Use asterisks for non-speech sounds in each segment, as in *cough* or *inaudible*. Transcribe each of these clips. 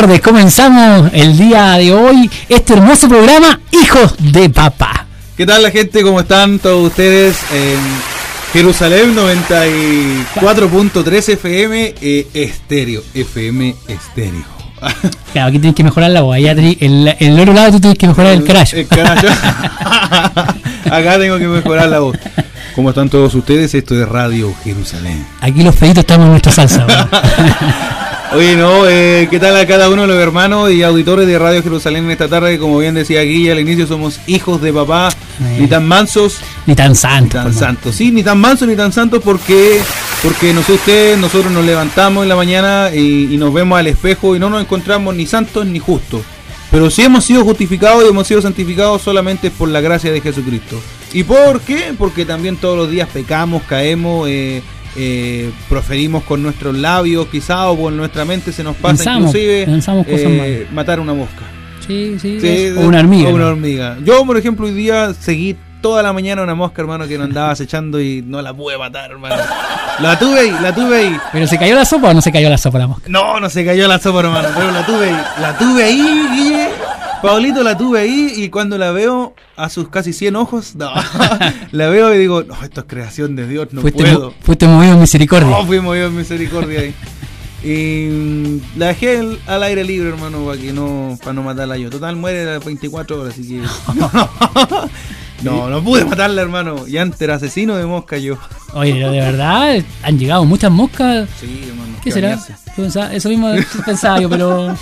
tardes. Comenzamos el día de hoy este hermoso programa Hijos de Papá. ¿Qué tal la gente? ¿Cómo están todos ustedes? En Jerusalén 94.3 FM eh, estéreo. FM estéreo. *laughs* Claro, aquí tienes que mejorar la voz. Allá en el, otro lado tú tienes que mejorar el crash. El crash. *laughs* *laughs* Acá tengo que mejorar la voz. ¿Cómo están todos ustedes? Esto es Radio Jerusalén. Aquí los feitos estamos en nuestra salsa. Oye, no, eh, ¿qué tal a cada uno de los hermanos y auditores de Radio Jerusalén en esta tarde? Como bien decía Guilla al inicio, somos hijos de papá, ni tan mansos, ni tan santos. Ni tan santos, sí, ni tan mansos ni tan santos porque porque nosotros, nosotros nos levantamos en la mañana y, nos vemos al espejo y no nos encontramos ni santos ni justos. Pero sí hemos sido justificados y hemos sido santificados solamente por la gracia de Jesucristo. ¿Y por qué? Porque también todos los días pecamos, caemos, eh, eh, proferimos con nuestros labios quizá o con nuestra mente se nos pasa inclusive eh, matar una mosca. Sí, sí, o una hormiga. una hormiga. Yo, por ejemplo, hoy día seguí toda la mañana una mosca, hermano, que no andaba *laughs* acechando y no la pude matar, hermano. La tuve ahí, la tuve ahí. ¿Pero se cayó la sopa o no se cayó la sopa la mosca? No, no se cayó la sopa, hermano, pero la tuve ahí. La tuve ahí, Guille. Paulito la tuve ahí y cuando la veo a sus casi 100 ojos, no, *laughs* la veo y digo, no, esto es creación de Dios, no puedo. fuiste movido en misericordia. No, fui movido en misericordia ahí. Y mm, la dejé al aire libre, hermano, para que no, para no matarla yo. Total muere a las 24 horas, así que. *laughs* no, no pude matarla, hermano. Y antes era asesino de mosca yo. Oye, de verdad, han llegado muchas moscas. Sí, hermano. ¿Qué será? Eso mismo *laughs* pensaba yo, pero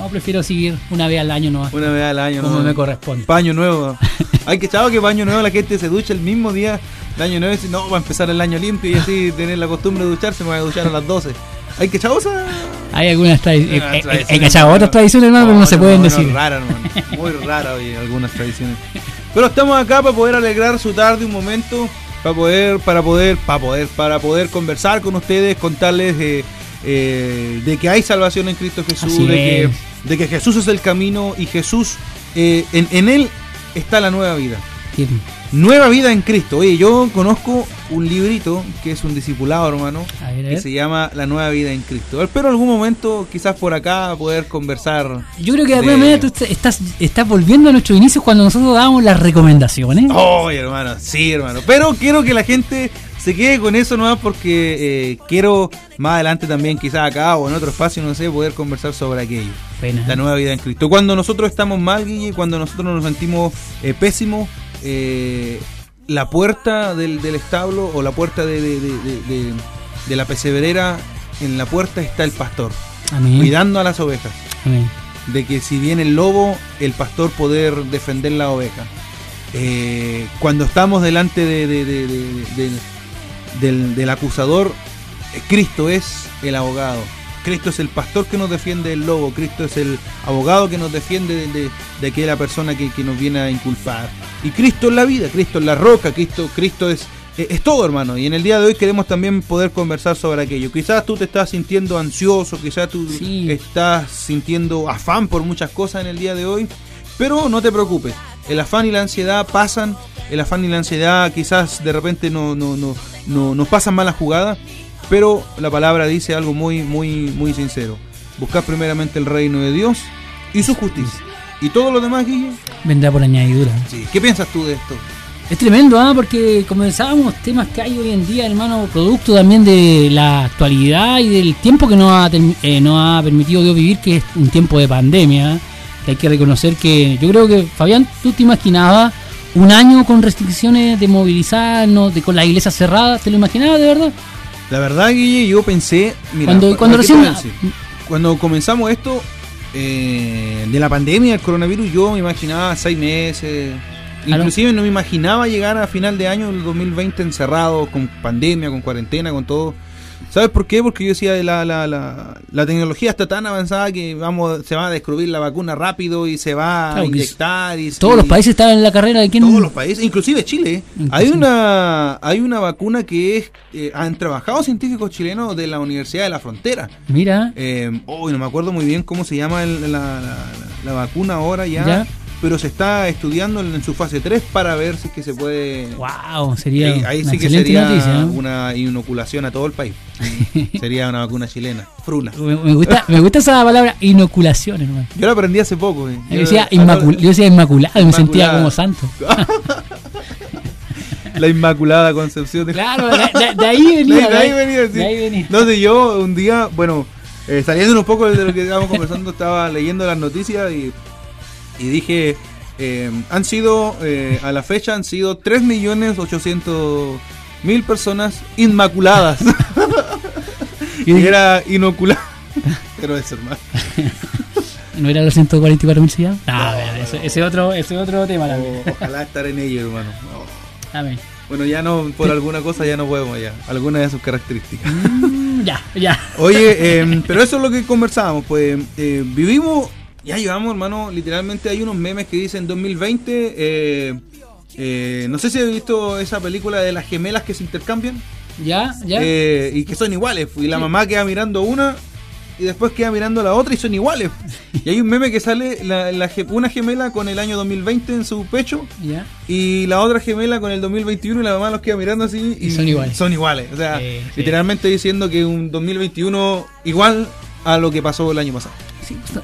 no, prefiero seguir una vez al año nomás. Una vez al año, Como me corresponde. Paño nuevo. Hay que chavo que paño nuevo la gente se ducha el mismo día del año nuevo no, va a empezar el año limpio y así tener la costumbre de ducharse, me voy a duchar a las 12. Hay que chavo Hay algunas tradiciones. Hay que echar otras tradiciones, hermano, pero no, se pueden decir. *laughs* Muy rara, hermano. Muy rara, oye, algunas tradiciones. Pero estamos acá para poder alegrar su tarde un momento, para poder, para poder, para poder, para poder conversar con ustedes, contarles eh, eh, de que hay salvación en Cristo Jesús, de que, de que, Jesús es el camino y Jesús, eh, en, en, Él está la nueva vida. Nueva vida en Cristo. Oye, yo conozco un librito que es un discipulado, hermano, que se llama La nueva vida en Cristo. Espero algún momento, quizás por acá, poder conversar. Yo creo que de alguna manera tú estás, estás volviendo a nuestros inicios cuando nosotros dábamos las recomendaciones. Oye, hermano, sí, hermano. Pero quiero que la gente se quede con eso nomás porque eh, quiero más adelante también, quizás acá o en otro espacio, no sé, poder conversar sobre aquello. La nueva vida en Cristo. Cuando nosotros estamos mal, Guille, cuando nosotros nos sentimos eh, pésimos, eh, la puerta del, establo o la puerta de, la pesebrera, en la puerta está el pastor, cuidando a las ovejas. De que si viene el lobo, el pastor poder defender la oveja. cuando estamos delante de, del, del acusador, eh, Cristo es el abogado. Cristo es el pastor que nos defiende del lobo, Cristo es el abogado que nos defiende de, de, aquella persona que, nos viene a inculpar. Y Cristo es la vida, Cristo es la roca, Cristo, Cristo es, eh, es todo hermano. Y en el día de hoy queremos también poder conversar sobre aquello. Quizás tú te estás sintiendo ansioso, quizás tú estás sintiendo afán por muchas cosas en el día de hoy, pero no te preocupes, el afán y la ansiedad pasan, el afán y la ansiedad quizás de repente no, no, no no, nos pasan malas jugadas, pero la palabra dice algo muy, muy, muy sincero. Buscar primeramente el reino de Dios y su justicia. Y todo lo demás, Guille. Vendrá por añadidura. Sí. ¿Qué piensas tú de esto? Es tremendo, ¿ah? porque comenzábamos temas que hay hoy en día, hermano, producto también de la actualidad y del tiempo que nos ha, eh, ha permitido Dios vivir, que es un tiempo de pandemia. Que hay que reconocer que yo creo que, Fabián, tú te imaginabas un año con restricciones de movilizarnos, de con la iglesia cerrada, ¿te lo imaginabas de verdad? La verdad, Guille, yo pensé, mira, cuando, cuando recién cuando comenzamos esto eh, de la pandemia, el coronavirus, yo me imaginaba seis meses. Inclusive no me imaginaba llegar a final de año del 2020 encerrado, con pandemia, con cuarentena, con todo. ¿Sabes por qué? Porque yo decía, la, la, la, la tecnología está tan avanzada que vamos se va a descubrir la vacuna rápido y se va a inyectar. Y, todos los países están en la carrera de quién. Todos los países, inclusive Chile. Hay una hay una vacuna que es eh, han trabajado científicos chilenos de la Universidad de la Frontera. Mira. Eh, oh, no me acuerdo muy bien cómo se llama la, la, vacuna ahora ya. Pero se está estudiando en, su fase 3 para ver si es que se puede. ¡Wow! Sería ahí, sí que sería una inoculación a todo el país. *laughs* sería una vacuna chilena, fruna. Me, gusta, me gusta esa palabra inoculación, hermano. Yo la aprendí hace poco. Eh. Yo, decía, yo decía inmaculado, me sentía como santo. *laughs* la Inmaculada Concepción. De... Claro, de, ahí *laughs* venía. De, ahí, venía, sí. venía. No sé, yo un día, bueno, eh, saliendo un poco de lo que estábamos conversando, estaba leyendo las noticias y, y dije, eh, han sido, eh, a la fecha, han sido 3.800.000 personas inmaculadas. *laughs* y era inoculada. *laughs* Pero eso, hermano. ¿No era los 144.000 si ya? Ah, ese, otro, ese otro tema. ojalá estar en ello, hermano. Bueno, ya no, por alguna cosa ya no podemos ya. Alguna de sus características. Mm, ya, ya. Oye, em, *laughs* pero eso es lo que conversábamos. Pues eh, vivimos, ya llevamos, hermano, literalmente hay unos memes que dicen 2020. Eh, eh, no sé si has visto esa película de las gemelas que se intercambian. Ya, ya. y que son iguales. Y la mamá queda mirando una y después queda mirando la otra y son iguales. *laughs* Y hay un meme que sale la, una gemela con el año 2020 en su pecho y la otra gemela con el 2021 y la mamá los queda mirando así y, son iguales. Son iguales. O sea, literalmente diciendo que un 2021 igual a lo que pasó el año pasado.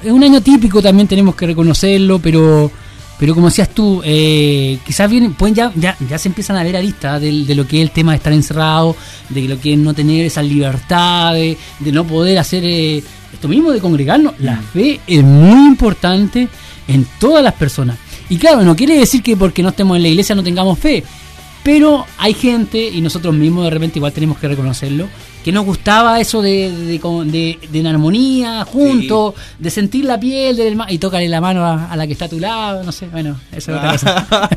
Es un año típico, también tenemos que reconocerlo, pero pero como decías tú, eh, quizás vienen, pueden ya, ya, ya se empiezan a ver aristas de, de lo que es el tema de estar encerrado, de lo que es no tener esa libertad, de, no poder hacer eh, esto mismo de congregarnos. La mm. fe es muy importante en todas las personas. Y claro, no quiere decir que porque no estemos en la iglesia no tengamos fe, pero hay gente, y nosotros mismos de repente igual tenemos que reconocerlo, que nos gustaba eso de, de, de, armonía, juntos, de sentir la piel del y tocarle la mano a, la que está a tu lado, no sé, bueno, eso es otra cosa.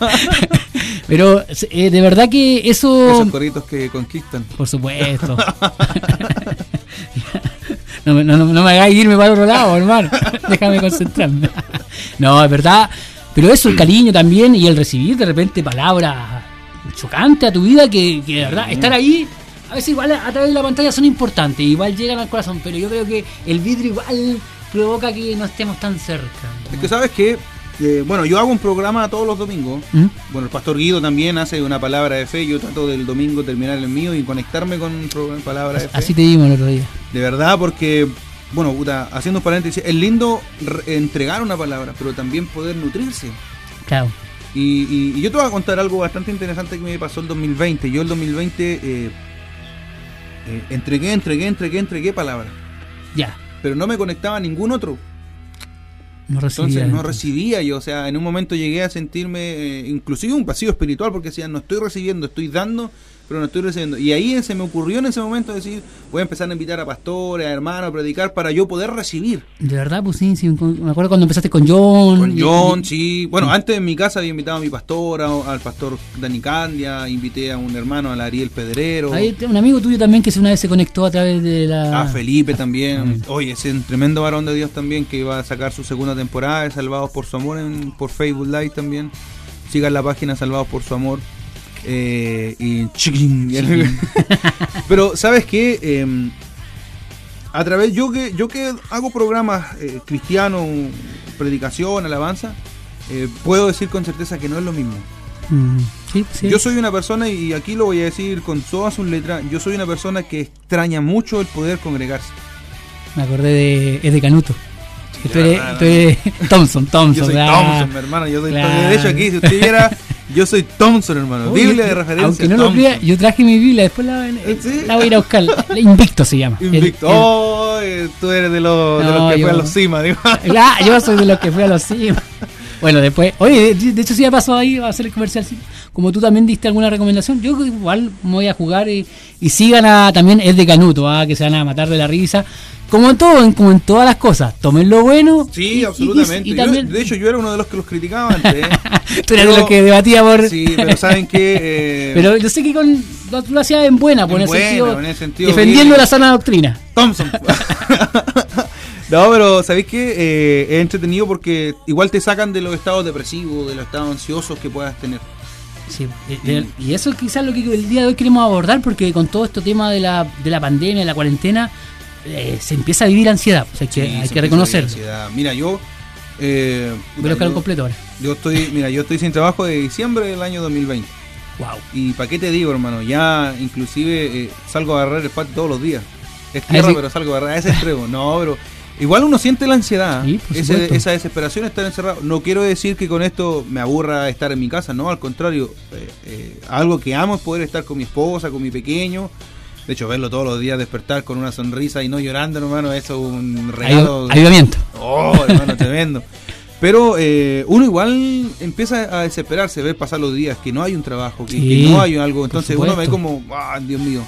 Pero eh, de verdad que eso... Esos corritos que conquistan. Por supuesto. *laughs* no, no, no, me hagáis irme para otro lado, hermano. Déjame concentrarme. no, es verdad. Pero eso, el cariño también y el recibir de repente palabras chocantes a tu vida que, que de verdad, estar ahí a veces igual a través de la pantalla son importantes, igual llegan al corazón, pero yo creo que el vidrio igual provoca que no estemos tan cerca. Es que sabes que, eh, bueno, yo hago un programa todos los domingos. ¿Mm? Bueno, el pastor Guido también hace una palabra de fe. Yo trato del domingo terminar el mío y conectarme con palabra de fe. Así te dimos el otro día. De verdad, porque, bueno, puta, haciendo un paréntesis, es lindo entregar una palabra, pero también poder nutrirse. Claro. Y, yo te voy a contar algo bastante interesante que me pasó el 2020. Yo el 2020 eh, eh, entregué, entregué, entregué, entregué palabras. Ya. Pero no me conectaba a ningún otro. No recibía. Entonces no recibía yo, o sea, en un momento llegué a sentirme eh, inclusive un vacío espiritual porque decía, no estoy recibiendo, estoy dando, pero no estoy recibiendo. Y ahí se me ocurrió en ese momento decir, voy a empezar a invitar a pastores, a hermanos, a predicar para yo poder recibir. De verdad, pues sí, sí me acuerdo cuando empezaste con John. Con John, sí. Bueno, antes en mi casa había invitado a mi pastora, al pastor Dani Candia, invité a un hermano, al Ariel Pedrero. Hay un amigo tuyo también que una vez se conectó a través de la... A Felipe también. Oye, ese tremendo varón de Dios también que iba a sacar su segunda temporada de Salvados por su Amor en, por Facebook Live también. Sigan la página Salvados por su Amor. Eh, y Pero, ¿sabes qué? Em, a través, yo que, yo que hago programas eh, cristianos, predicación, alabanza, eh, puedo decir con certeza que no es lo mismo. Mm, yo soy una persona, y aquí lo voy a decir con todas sus letras, yo soy una persona que extraña mucho el poder congregarse. Me acordé de, es de Canuto. *laughs* Thompson, Thompson. Yo soy Thompson, mi hermano. Yo soy De hecho, aquí, si usted viera yo soy Thompson, hermano. Biblia de referencia. Aunque no lo crea, yo traje mi Biblia, después la, la voy a ir a buscar. *laughs* Invicto se llama. Invicto. oh, tú eres de los, de los que fue a los CIMA, digo. *laughs* yo soy de los que fue a los CIMA. *laughs* Bueno, después, oye, de, hecho sí ya pasó ahí, va a hacer el comercial. Como tú también diste alguna recomendación, yo igual me voy a jugar y, y sigan a, también es de Canuto, ¿ah? que se van a matar de la risa. Como en todo, en, como en todas las cosas, tomen lo bueno. Sí, absolutamente. de hecho, yo era uno de los que los criticaba antes. ¿eh? *laughs* tú eras de los que debatía por. Sí, pero saben que. *laughs* Eh, pero yo sé que con, tú lo hacías en buena, por en, ese sentido, defendiendo la sana doctrina. Thompson. *laughs* no, pero ¿sabéis qué? Eh, es entretenido porque igual te sacan de los estados depresivos, de los estados ansiosos que puedas tener. Sí, y eso es quizás lo que el día de hoy queremos abordar, porque con todo este tema de la, de la pandemia, de la cuarentena, eh, se empieza a vivir ansiedad, pues hay que, hay que reconocer. Mira, yo Eh, Voy a completo ahora. Yo estoy, mira, yo estoy sin trabajo de diciembre del año 2020. Wow. Y para qué te digo, hermano, ya inclusive eh, salgo a agarrar el patio todos los días. Es tierra, pero salgo a agarrar a ese extremo. No, pero igual uno siente la ansiedad, esa desesperación de estar encerrado. No quiero decir que con esto me aburra estar en mi casa, no, al contrario, eh, algo que amo es poder estar con mi esposa, con mi pequeño. De hecho, verlo todos los días, despertar con una sonrisa y no llorando, hermano, eso es un regalo. Ayudamiento. Oh, hermano, tremendo. Pero eh, uno igual empieza a desesperarse, ver pasar los días, que no hay un trabajo, que, no hay algo. Entonces uno ve como, ah, Dios mío.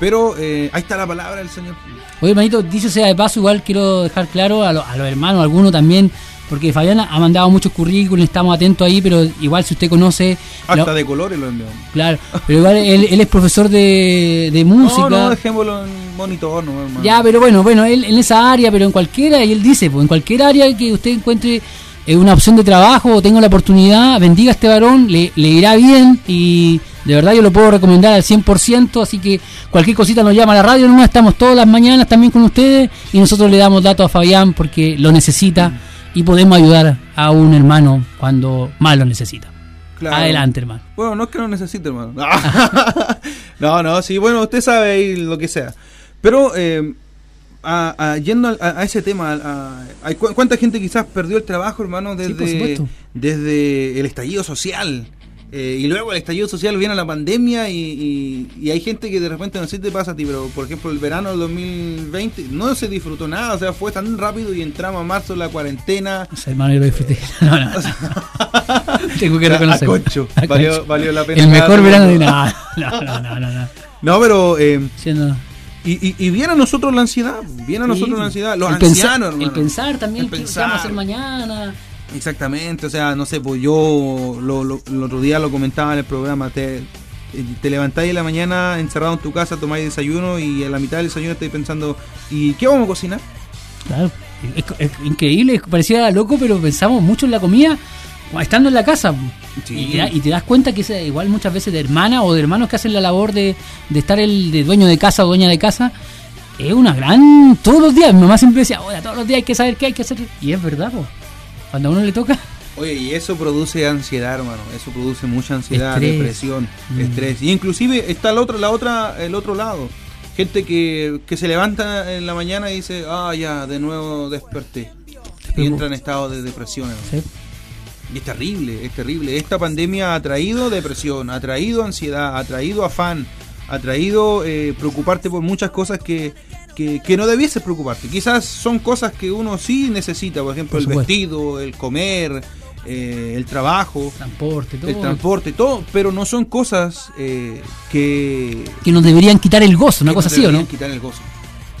Pero eh, ahí está la palabra del Señor. Oye, manito, dicho sea de paso, igual quiero dejar claro a, los hermanos, a algunos también, porque Fabián ha mandado muchos currículums, estamos atentos ahí, pero igual si usted conoce... Hasta de colores lo enviamos. Claro, pero igual él, es profesor de, de música. No, no, dejémoslo en monitor, no, hermano. Ya, pero bueno, bueno, él en esa área, pero en cualquiera, y él dice, pues en cualquier área que usted encuentre es una opción de trabajo o tengo la oportunidad, bendiga a este varón, le, le irá bien y de verdad yo lo puedo recomendar al 100%, así que cualquier cosita nos llama a la radio, no estamos todas las mañanas también con ustedes y nosotros le damos datos a Fabián porque lo necesita y podemos ayudar a un hermano cuando más lo necesita. Adelante, hermano. Bueno, no es que lo necesite, hermano. *laughs* no, no, sí, bueno, usted sabe lo que sea. Pero eh, a, yendo a, ese tema, ¿cuánta gente quizás perdió el trabajo, hermano, desde, desde el estallido social? Eh, y luego el estallido social viene la pandemia y, hay gente que de repente no sé te pasa a ti, pero por ejemplo el verano del 2020 no se disfrutó nada, o sea, fue tan rápido y entramos a marzo la cuarentena. O sea, hermano, yo lo disfruté. *laughs* No, no. *laughs* Tengo que reconocer. valió, valió, la pena. El mejor verano de nada. *laughs* No, no, no, no. No, pero... Eh, Siendo... Y, y, viene a nosotros la ansiedad, viene a nosotros la ansiedad, los ancianos, hermano. El pensar también, el pensar. qué vamos a hacer mañana. Exactamente, o sea, no sé, pues yo lo, lo, el otro día lo comentaba en el programa, te, te levantáis en la mañana encerrado en tu casa, tomáis desayuno y a la mitad del desayuno estáis pensando, ¿y qué vamos a cocinar? Claro, es, increíble, parecía loco, pero pensamos mucho en la comida estando en la casa. Y, te, das cuenta que es igual muchas veces de hermana o de hermanos que hacen la labor de, de estar el de dueño de casa o dueña de casa. Es una gran. Todos los días, mi mamá siempre decía, oye, todos los días hay que saber qué hay que hacer. Y es verdad, pues. Cuando a uno le toca. Oye, y eso produce ansiedad, hermano. Eso produce mucha ansiedad, depresión, mm. estrés. Y inclusive está el otro, la otra, el otro lado. Gente que, que se levanta en la mañana y dice, ah, ya, de nuevo desperté. Y entra en estado de depresión. ¿Sí? Y es terrible, es terrible. Esta pandemia ha traído depresión, ha traído ansiedad, ha traído afán, ha traído eh, preocuparte por muchas cosas que, que, no debieses preocuparte. Quizás son cosas que uno sí necesita, por ejemplo, el vestido, el comer, eh, el trabajo, transporte, todo. el transporte, todo, pero no son cosas eh, que... Que nos deberían quitar el gozo, una cosa así, ¿o no? quitar el gozo,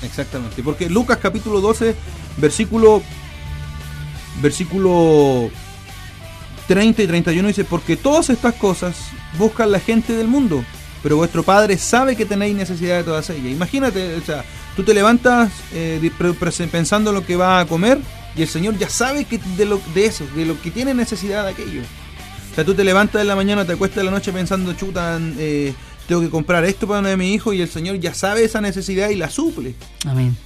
exactamente. Porque Lucas capítulo 12, versículo... Versículo 30 y 31 dice, porque todas estas cosas buscan la gente del mundo, pero vuestro Padre sabe que tenéis necesidad de todas ellas. Imagínate, o sea, tú te levantas eh, pensando en lo que va a comer y el Señor ya sabe que de, lo, de eso, de lo que tiene necesidad de aquello. O sea, tú te levantas en la mañana, te acuestas en la noche pensando, chuta, eh, tengo que comprar esto para uno de mi hijo y el Señor ya sabe esa necesidad y la suple. Amén.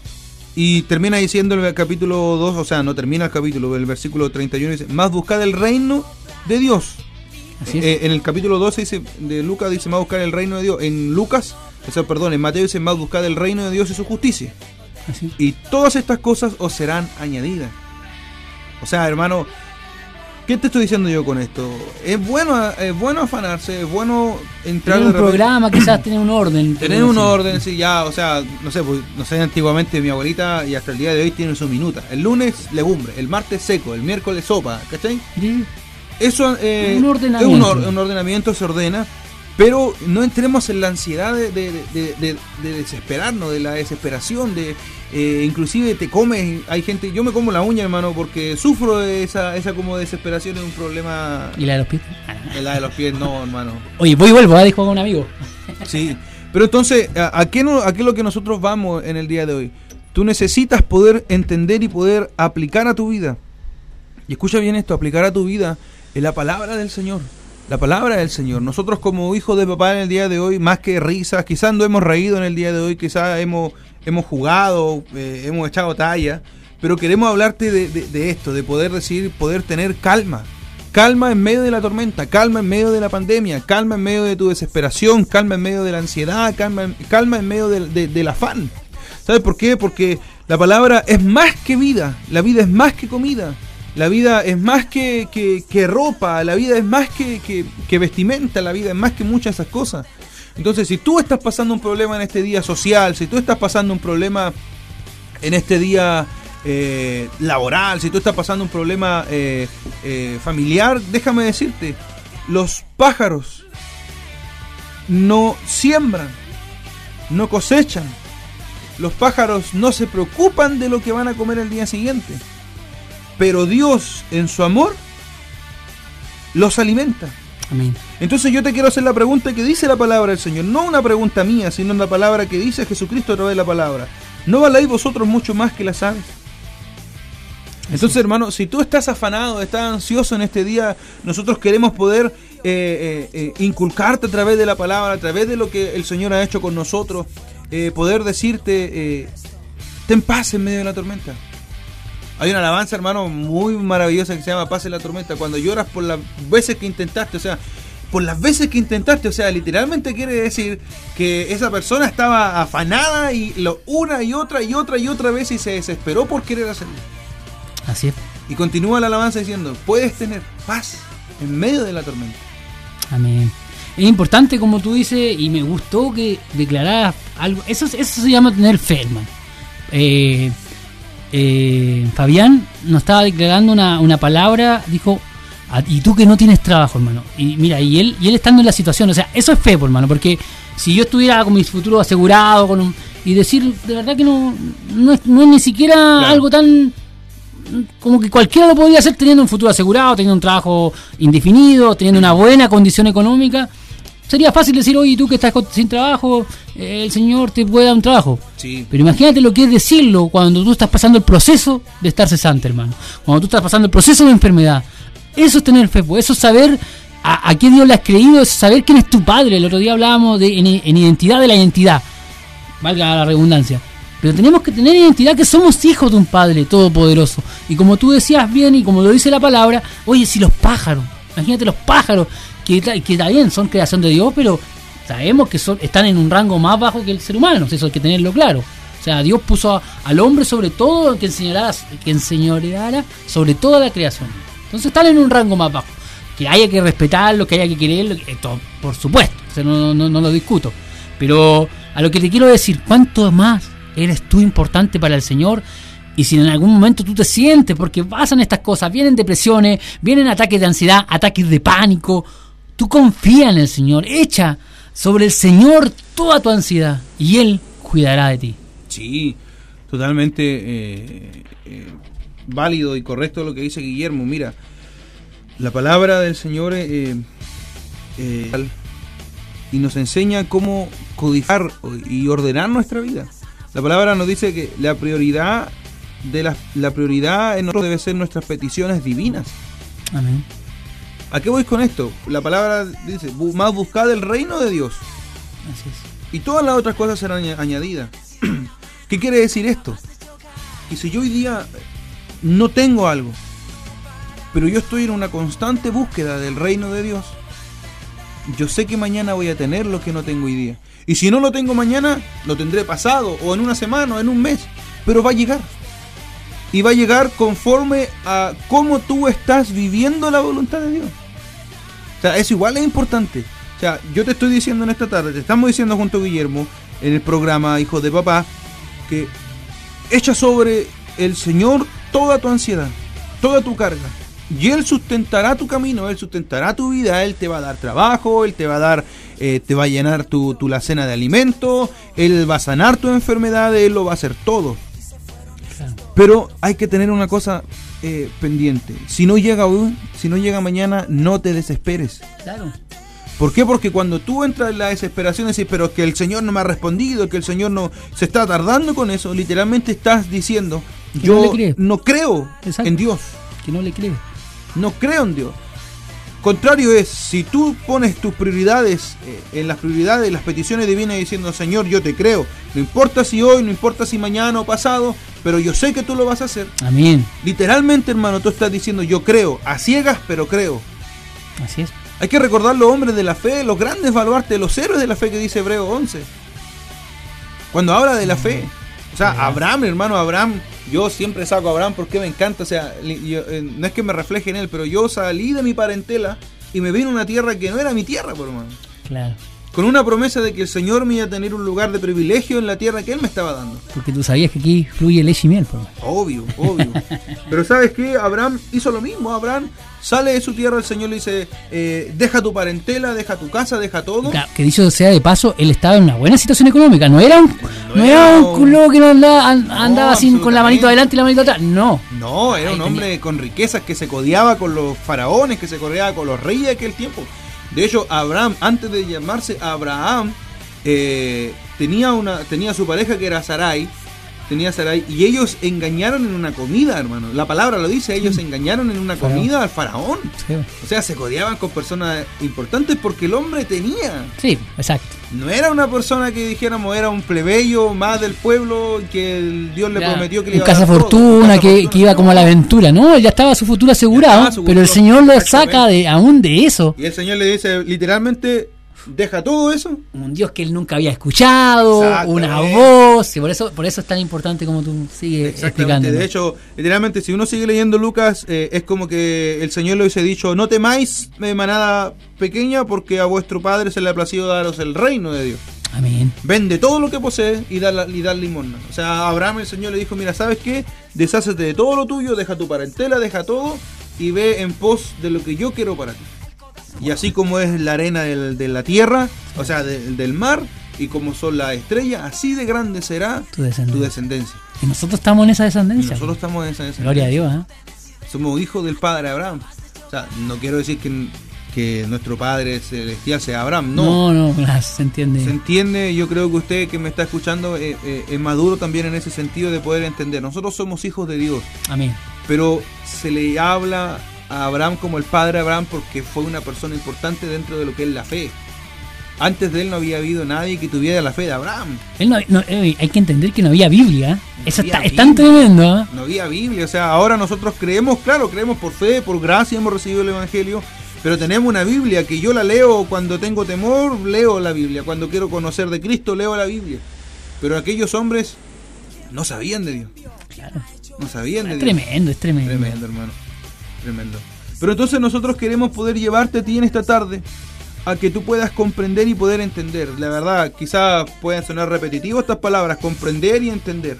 Y termina diciendo el capítulo 2, o sea, no termina el capítulo, el versículo 31 dice, más buscad el reino de Dios. Eh, en el capítulo 12 dice, de Lucas dice, más buscar el reino de Dios. En Lucas, o sea, perdón, en Mateo dice, más buscar el reino de Dios y su justicia. Y todas estas cosas os serán añadidas. O sea, hermano, ¿Qué te estoy diciendo yo con esto? Es bueno, es bueno afanarse, es bueno entrar en un programa, quizás tener un orden. Tener un orden, sí, ya, o sea, no sé, pues, no sé, antiguamente mi abuelita y hasta el día de hoy tiene su minuta. El lunes legumbre, el martes seco, el miércoles sopa, ¿cachai? Sí. Eso eh, un ordenamiento. es un, un, ordenamiento, se ordena, pero no entremos en la ansiedad de, de, desesperarnos, de la desesperación, de eh, inclusive te comes, hay gente, yo me como la uña, hermano, porque sufro de esa, esa como desesperación, es un problema. ¿Y la de los pies? La de los pies, no, hermano. Oye, voy y vuelvo, ¿eh? dijo un amigo. *laughs* Sí, pero entonces, ¿a, qué no, ¿a qué es lo que nosotros vamos en el día de hoy? Tú necesitas poder entender y poder aplicar a tu vida. Y escucha bien esto, aplicar a tu vida en la palabra del Señor la palabra del Señor. Nosotros como hijos de papá en el día de hoy, más que risas, quizás no hemos reído en el día de hoy, quizás hemos, hemos jugado, eh, hemos echado talla, pero queremos hablarte de, esto, de poder decir, poder tener calma. Calma en medio de la tormenta, calma en medio de la pandemia, calma en medio de tu desesperación, calma en medio de la ansiedad, calma, calma en medio del afán. ¿Sabes por qué? Porque la palabra es más que vida, la vida es más que comida, la vida es más que, que, ropa, la vida es más que, que, vestimenta, la vida es más que muchas de esas cosas. Entonces, si tú estás pasando un problema en este día social, si tú estás pasando un problema en este día eh, laboral, si tú estás pasando un problema eh, eh, familiar, déjame decirte, los pájaros no siembran, no cosechan, los pájaros no se preocupan de lo que van a comer el día siguiente, pero Dios en su amor los alimenta. Amén. Entonces yo te quiero hacer la pregunta que dice la palabra del Señor, no una pregunta mía, sino una palabra que dice Jesucristo a través de la palabra. ¿No valéis vosotros mucho más que las aves? Entonces, hermano, si tú estás afanado, estás ansioso en este día, nosotros queremos poder eh, eh, eh, inculcarte a través de la palabra, a través de lo que el Señor ha hecho con nosotros, poder decirte, ten paz en medio de la tormenta. Hay una alabanza, hermano, muy maravillosa que se llama Paz en la tormenta. Cuando lloras por las veces que intentaste, o sea, por las veces que intentaste, o sea, literalmente quiere decir que esa persona estaba afanada y lo una y otra y otra y otra vez y se desesperó por querer hacerlo. Así es. Y continúa la alabanza diciendo, puedes tener paz en medio de la tormenta. Amén. Es importante, como tú dices, y me gustó que declararas algo. Eso, eso se llama tener fe, hermano. Eh, eh, Fabián nos estaba declarando una, una palabra, dijo, ah, y tú que no tienes trabajo, hermano. Y mira, y él, y él estando en la situación, o sea, eso es fe, hermano, porque si yo estuviera con mi futuro asegurado, con y decir, de verdad que no, no, es, no es ni siquiera algo tan como que cualquiera lo podría hacer teniendo un futuro asegurado, teniendo un trabajo indefinido, teniendo una buena condición económica. Sería fácil decir, oye, tú que estás sin trabajo, el Señor te puede dar un trabajo. Pero imagínate lo que es decirlo cuando tú estás pasando el proceso de estar cesante, hermano. Cuando tú estás pasando el proceso de enfermedad. Eso es tener fe, pues. eso es saber a, qué Dios le has creído, es saber quién es tu Padre. El otro día hablábamos de, en identidad de la identidad. Valga la redundancia. Pero tenemos que tener identidad que somos hijos de un Padre Todopoderoso. Y como tú decías bien y como lo dice la palabra, oye, si los pájaros, imagínate los pájaros, que, que también son creación de Dios, pero sabemos que son, están en un rango más bajo que el ser humano, eso hay que tenerlo claro. O sea, Dios puso al hombre sobre todo que enseñara, que enseñoreara sobre toda la creación. Entonces están en un rango más bajo. Que haya que respetarlo, que haya que quererlo, esto, por supuesto, no, no, no lo discuto. Pero a lo que te quiero decir, ¿cuánto más eres tú importante para el Señor. Y si en algún momento tú te sientes, porque pasan estas cosas, vienen depresiones, vienen ataques de ansiedad, ataques de pánico, tú confía en el Señor, echa sobre el Señor toda tu ansiedad y Él cuidará de ti. Sí, totalmente eh, eh, válido y correcto lo que dice Guillermo. Mira, la palabra del Señor eh, y nos enseña cómo codificar y ordenar nuestra vida. La palabra nos dice que la prioridad de la, la prioridad en nosotros debe ser nuestras peticiones divinas. Amén. ¿A qué voy con esto? La palabra dice, más buscad el reino de Dios. Así es. Y todas las otras cosas serán añadidas. *clears throat* ¿Qué quiere decir esto? Que si yo hoy día no tengo algo, pero yo estoy en una constante búsqueda del reino de Dios, yo sé que mañana voy a tener lo que no tengo hoy día. Y si no lo tengo mañana, lo tendré pasado, o en una semana, o en un mes. Pero va a llegar. Y va a llegar conforme a cómo tú estás viviendo la voluntad de Dios. O sea, eso igual es importante. O sea, yo te estoy diciendo en esta tarde, te estamos diciendo junto a Guillermo, en el programa Hijo de Papá, que echa sobre el Señor toda tu ansiedad, toda tu carga y Él sustentará tu camino, Él sustentará tu vida, Él te va a dar trabajo, Él te va a dar, eh, te va a llenar tu, tu la cena de alimento, Él va a sanar tu enfermedad, Él lo va a hacer todo. Pero hay que tener una cosa eh, pendiente. Si no llega hoy, si no llega mañana, no te desesperes. Claro. ¿Por qué? Porque cuando tú entras en la desesperación y dices, pero que el Señor no me ha respondido, que el Señor no se está tardando con eso, literalmente estás diciendo, yo no, creo en Dios. Que no le crees no creo en Dios. Contrario es, si tú pones tus prioridades eh, en las prioridades, las peticiones divinas diciendo, Señor, yo te creo, no importa si hoy, no importa si mañana o pasado, pero yo sé que tú lo vas a hacer. Amén. Literalmente, hermano, tú estás diciendo, yo creo, a ciegas, pero creo. Así es. Hay que recordar los hombres de la fe, los grandes baluartes, los héroes de la fe que dice Hebreo 11. Cuando habla de la fe. O sea, Abraham, hermano, Abraham, yo siempre saco a Abraham porque me encanta. O sea, eh, no es que me refleje en él, pero yo salí de mi parentela y me vine a una tierra que no era mi tierra, por hermano. Claro con una promesa de que el Señor me iba a tener un lugar de privilegio en la tierra que Él me estaba dando. Porque tú sabías que aquí fluye leche y miel. Pues. Obvio, *laughs* obvio. Pero ¿sabes qué? Abraham hizo lo mismo. Abraham sale de su tierra, el Señor le dice, eh, deja tu parentela, deja tu casa, deja todo. que dicho sea de paso, él estaba en una buena situación económica. No era un, no, era un culo que no andaba, con la manito adelante y la manito atrás. No. No, era un hombre con riquezas que se codiaba con los faraones, que se corría con los reyes de aquel tiempo. De hecho, Abraham, antes de llamarse Abraham, eh, tenía, una, tenía su pareja que era Sarai, tenía Sarai, y ellos engañaron en una comida, hermano. La palabra lo dice, ellos engañaron en una comida al faraón. O sea, se codiaban con personas importantes porque el hombre tenía. Sí, exacto. No era una persona que dijéramos era un plebeyo más del pueblo que Dios le prometió que le iba a casa fortuna, que, que, iba como a la aventura. No, ya estaba su futuro asegurado, pero el Señor lo saca de aún de eso. Y el Señor le dice literalmente deja todo eso. Un Dios que él nunca había escuchado, una voz, y por eso, por eso es tan importante como tú sigues explicando. De hecho, literalmente, si uno sigue leyendo Lucas, eh, es como que el Señor le hubiese dicho, no temáis, eh, manada pequeña, porque a vuestro Padre se le ha placido daros el reino de Dios. Amén. Vende todo lo que posee y da, y da limosna. O sea, a Abraham el Señor le dijo, mira, ¿sabes qué? Deshácete de todo lo tuyo, deja tu parentela, deja todo y ve en pos de lo que yo quiero para ti. Y así como es la arena de la tierra, o sea, del mar, y como son las estrellas, así de grande será tu descendencia. Y nosotros estamos en esa descendencia. nosotros estamos en esa descendencia. Gloria a Dios. ¿eh? Somos hijos del Padre Abraham. O sea, no quiero decir que, que nuestro Padre celestial sea Abraham, no. No, no, *laughs* se entiende. Se entiende, yo creo que usted que me está escuchando eh, eh, es maduro también en ese sentido de poder entender. Nosotros somos hijos de Dios. Amén. Pero se le habla a Abraham como el padre Abraham porque fue una persona importante dentro de lo que es la fe. Antes de él no había habido nadie que tuviera la fe de Abraham. Eh, hay que entender que no había Biblia. Eso está, es tan tremendo. ¿eh? No había Biblia. O sea, ahora nosotros creemos, claro, creemos por fe, por gracia hemos recibido el Evangelio. Pero tenemos una Biblia que yo la leo cuando tengo temor, leo la Biblia. Cuando quiero conocer de Cristo, leo la Biblia. Pero aquellos hombres no sabían de Dios. Claro. No sabían de es Dios. Tremendo, es tremendo. Tremendo, hermano. Tremendo. Pero entonces nosotros queremos poder llevarte a ti en esta tarde a que tú puedas comprender y poder entender. La verdad, quizás puedan sonar repetitivos estas palabras, comprender y entender.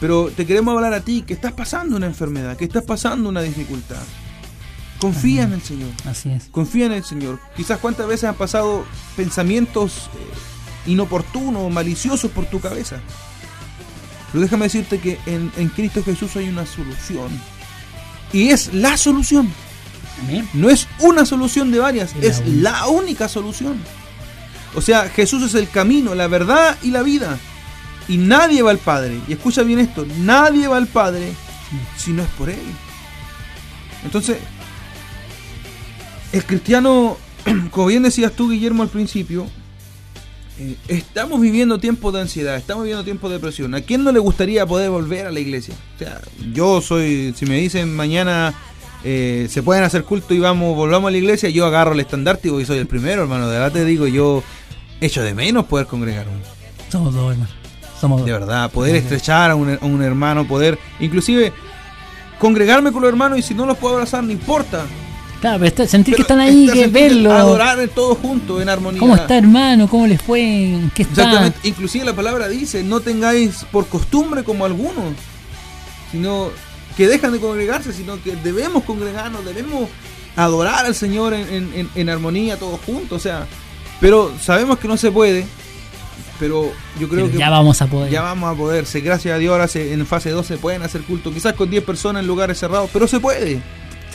Pero te queremos hablar a ti que estás pasando una enfermedad, que estás pasando una dificultad. Confía en el Señor. Así es. Confía en el Señor. Quizás cuántas veces han pasado pensamientos eh, inoportunos, maliciosos por tu cabeza. Pero déjame decirte que en, en Cristo Jesús hay una solución y es la solución. No es una solución de varias, es la única solución. O sea, Jesús es el camino, la verdad y la vida. Y nadie va al Padre. Y escucha bien esto, nadie va al Padre si no es por Él. Entonces, el cristiano, *clears throat* como bien decías tú, Guillermo, al principio, estamos viviendo tiempos de ansiedad, estamos viviendo tiempos de depresión. ¿A quién no le gustaría poder volver a la iglesia? O sea, yo soy, si me dicen mañana eh, se pueden hacer culto y vamos, volvamos a la iglesia, yo agarro el estandarte y soy el primero, hermano. De verdad te digo, yo echo de menos poder congregarme. Somos dos, hermano. Somos De verdad, poder estrechar a un, a un hermano, poder, inclusive congregarme con los hermanos y si no los puedo abrazar, no importa. Claro, pero sentir que están ahí, que verlo. Adorar todos juntos en armonía. ¿Cómo está, hermano? ¿Cómo les fue? ¿Qué está? Exactamente. Inclusive la palabra dice, no tengáis por costumbre como algunos, sino que dejan de congregarse, sino que debemos congregarnos, debemos adorar al Señor en, en armonía todos juntos. O sea, pero sabemos que no se puede. Pero yo creo que ya vamos a poder. Ya vamos a poder. Gracias a Dios ahora en fase 2 se pueden hacer cultos. Quizás con 10 personas en lugares cerrados, pero se puede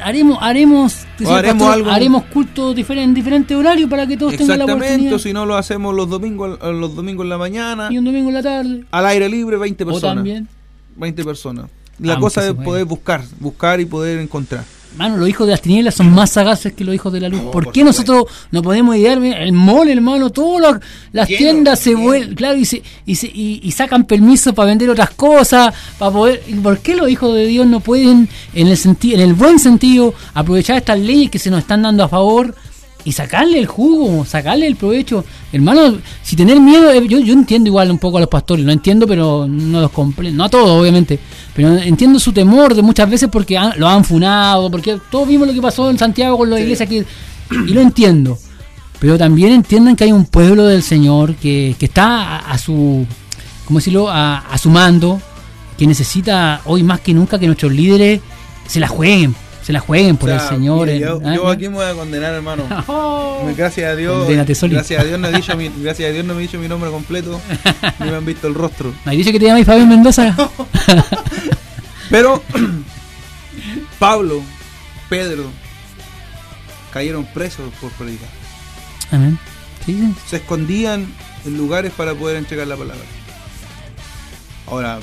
haremos haremos haremos, haremos culto diferente, en diferente horario para que todos tengan la oportunidad. si no lo hacemos los domingos los domingos en la mañana y un domingo en la tarde. Al aire libre 20 personas. O también 20 personas. La cosa es poder buscar, buscar y poder encontrar. Mano, los hijos de las tinieblas son más sagaces que los hijos de la luz. ¿Por, qué nosotros no podemos idear el mall, hermano? Todas las tiendas se vuelven, claro, y, y, sacan permiso para vender otras cosas, para poder. ¿Por qué los hijos de Dios no pueden, en el sentido, en el buen sentido, aprovechar estas leyes que se nos están dando a favor? Y sacarle el jugo, sacarle el provecho. Hermano, si tener miedo, eh, yo, yo entiendo igual un poco a los pastores, no entiendo, pero no los comprendo, no a todos, obviamente, pero entiendo su temor de muchas veces porque lo han funado, porque todos vimos lo que pasó en Santiago con las iglesias que, y lo entiendo. Pero también entiendan que hay un pueblo del Señor que, que está a, su, ¿cómo decirlo?, a, a su mando, que necesita hoy más que nunca que nuestros líderes se la jueguen, se la jueguen por el Señor. yo, ¿ah? aquí me voy a condenar, hermano. *laughs* Oh. gracias a Dios. Gracias a Dios no he dicho mi, *laughs* gracias a Dios no me he dicho mi nombre completo. ni me han visto el rostro. *laughs* ¿Me dice que te llamas Fabián Mendoza? Pero *clears throat* Pablo, Pedro cayeron presos por predicar. Amén. Se escondían en lugares para poder entregar la palabra. Ahora,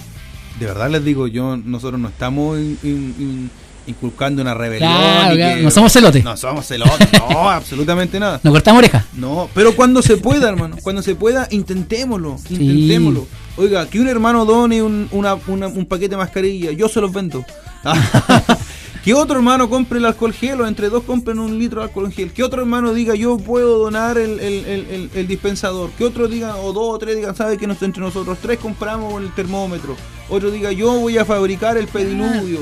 de verdad les digo, yo nosotros no estamos en inculcando una rebelión. no somos celotes. No somos celotes, no, *laughs* absolutamente nada. No cortamos oreja. No, pero cuando se pueda, hermano, cuando se pueda, intentémoslo, intentémoslo. Oiga, que un hermano done un, un paquete de mascarilla, yo se los vendo. *laughs* que otro hermano compre el alcohol gel o entre dos compren un litro de alcohol gel. Que otro hermano diga yo puedo donar el, el, dispensador. Que otro diga, o dos o tres digan, sabe que entre nosotros tres compramos el termómetro. Otro diga yo voy a fabricar el pediluvio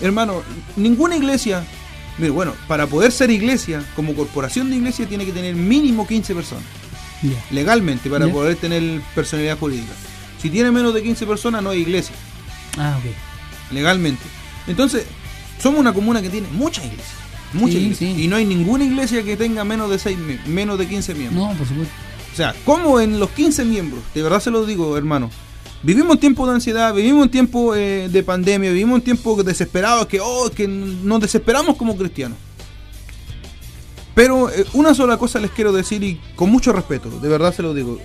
hermano, ninguna iglesia, mire, bueno, para poder ser iglesia, como corporación de iglesia, tiene que tener mínimo 15 personas. Legalmente, para poder tener personalidad jurídica. Si tiene menos de 15 personas, no hay iglesia. Ah, ok. Legalmente. Entonces, somos una comuna que tiene muchas iglesias. Muchas iglesias. Y no hay ninguna iglesia que tenga menos de seis, menos de 15 miembros. No, por supuesto. O sea, como en los 15 miembros, de verdad se lo digo, hermano, Vivimos un tiempo de ansiedad, vivimos un tiempo eh, de pandemia, vivimos un tiempo desesperado, que, oh, que nos desesperamos como cristianos. Pero eh, una sola cosa les quiero decir y con mucho respeto, de verdad se lo digo.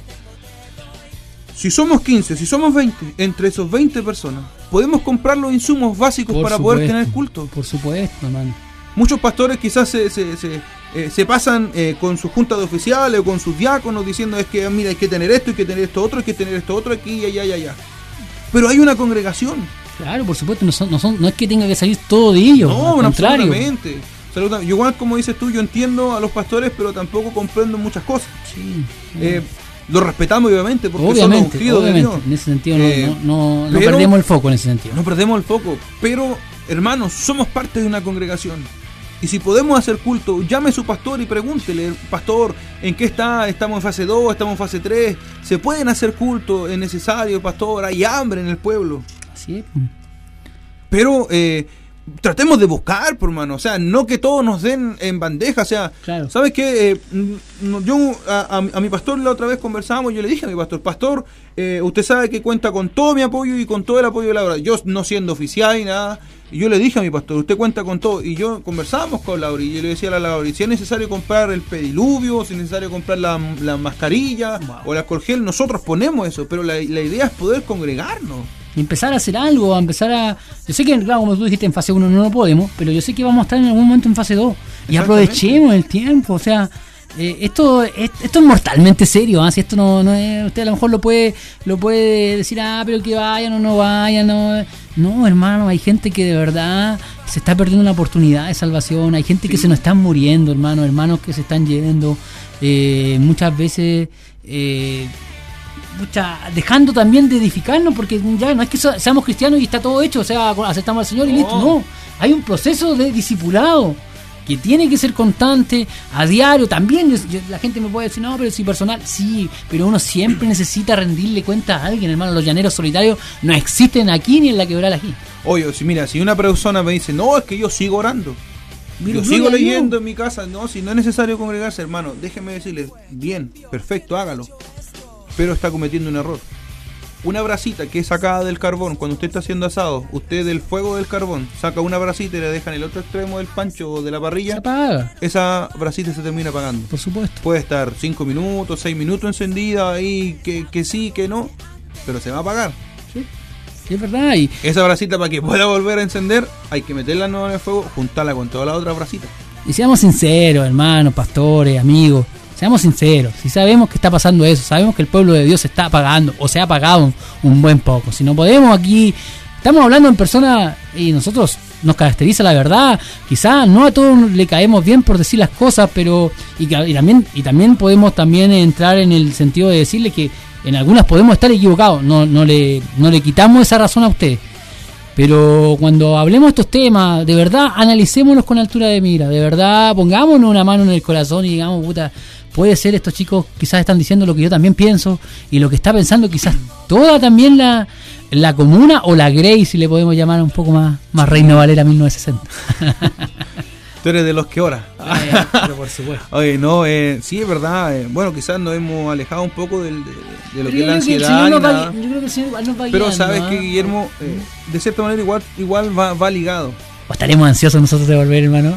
Si somos 15, si somos 20, entre esos 20 personas, podemos comprar los insumos básicos para poder tener culto. Por supuesto, hermano. Muchos pastores quizás se, se, se, eh, se pasan eh, con su junta de oficiales o con sus diáconos diciendo es que mira hay que tener esto, hay que tener esto otro, hay que tener esto otro aquí, y allá, y allá. Pero hay una congregación. Claro, por supuesto, no, son, no, son, no es que tenga que salir todo de ellos. No, absolutamente. igual como dices tú, yo entiendo a los pastores, pero tampoco comprendo muchas cosas. Sí. Eh, lo respetamos obviamente porque obviamente, son obviamente. En ese sentido no, no perdemos el foco en ese sentido. No perdemos el foco, pero hermanos, somos parte de una congregación. Y si podemos hacer culto, llame a su pastor y pregúntele, pastor, ¿en qué está? ¿Estamos en fase 2? ¿Estamos en fase 3? ¿Se pueden hacer culto? ¿Es necesario, pastor? Hay hambre en el pueblo. Sí. Pero eh, tratemos de buscar, por mano. O sea, no que todos nos den en bandeja. O sea, ¿sabes qué? Eh, yo a, mi pastor la otra vez conversamos, yo le dije a mi pastor, pastor, eh, usted sabe que cuenta con todo mi apoyo y con todo el apoyo de la obra. Yo no siendo oficial y nada y yo le dije a mi pastor, usted cuenta con todo. Y yo conversábamos con Lauri y yo le decía a la Lauri, si es necesario comprar el pediluvio, si es necesario comprar la, mascarilla o la corgel, nosotros ponemos eso. Pero la, idea es poder congregarnos. Y empezar a hacer algo, a empezar a... Yo sé que, claro, como tú dijiste, en fase 1 no lo podemos, pero yo sé que vamos a estar en algún momento en fase 2. Y aprovechemos el tiempo, o sea... Eh, esto, esto es mortalmente serio, si esto no, no es, usted a lo mejor lo puede, lo puede decir, ah, pero que vayan o no vayan, no, no, hermano, hay gente que de verdad se está perdiendo una oportunidad de salvación, hay gente que se nos están muriendo, hermano, hermanos que se están yendo, eh, muchas veces eh, dejando también de edificarnos, porque ya no es que seamos cristianos y está todo hecho, o sea, aceptamos al Señor y listo, no, hay un proceso de discipulado que tiene que ser constante, a diario. También la gente me puede decir, no, pero si personal, sí, pero uno siempre necesita rendirle cuenta a alguien, hermano. Los llaneros solitarios no existen aquí ni en la quebrada aquí. Oye, si mira, si una persona me dice, no, es que yo sigo orando. yo sigo leyendo en mi casa, no, si no es necesario congregarse, hermano, déjeme decirle, bien, perfecto, hágalo. Pero está cometiendo un error una brasita que es sacada del carbón, cuando usted está haciendo asado, usted del fuego del carbón saca una brasita y la deja en el otro extremo del pancho o de la parrilla, se apaga. Esa brasita se termina apagando. Por supuesto. Puede estar 5 minutos, 6 minutos encendida ahí, que, que sí, que no, pero se va a apagar. ¿sí? es verdad. Y esa brasita para que pueda volver a encender, hay que meterla en el fuego, juntarla con toda la otra brasita. Y seamos sinceros, hermanos, pastores, amigos. Seamos sinceros, si sabemos que está pasando eso, sabemos que el pueblo de Dios se está apagando o se ha apagado un, buen poco. Si no podemos aquí, estamos hablando en persona y nosotros nos caracteriza la verdad. Quizá no a todos le caemos bien por decir las cosas, pero y, también y también podemos también entrar en el sentido de decirle que en algunas podemos estar equivocados. No no le no le quitamos esa razón a usted. Pero cuando hablemos de estos temas, de verdad, analicémonos con altura de mira, de verdad, pongámonos una mano en el corazón y digamos, puta, puede ser estos chicos quizás están diciendo lo que yo también pienso y lo que está pensando quizás toda también la, la comuna o la Grey, si le podemos llamar un poco más, más Reino Valera 1960. *laughs* Tú eres de los que ora. pero por supuesto. *laughs* Oye, no, eh, sí, es verdad. Eh, bueno, quizás nos hemos alejado un poco del, de, lo que es la ansiedad. yo creo que el Señor nos va Pero sabes que Guillermo, eh, de cierta manera, igual, igual va, va ligado. ¿O estaremos ansiosos nosotros de volver, hermano?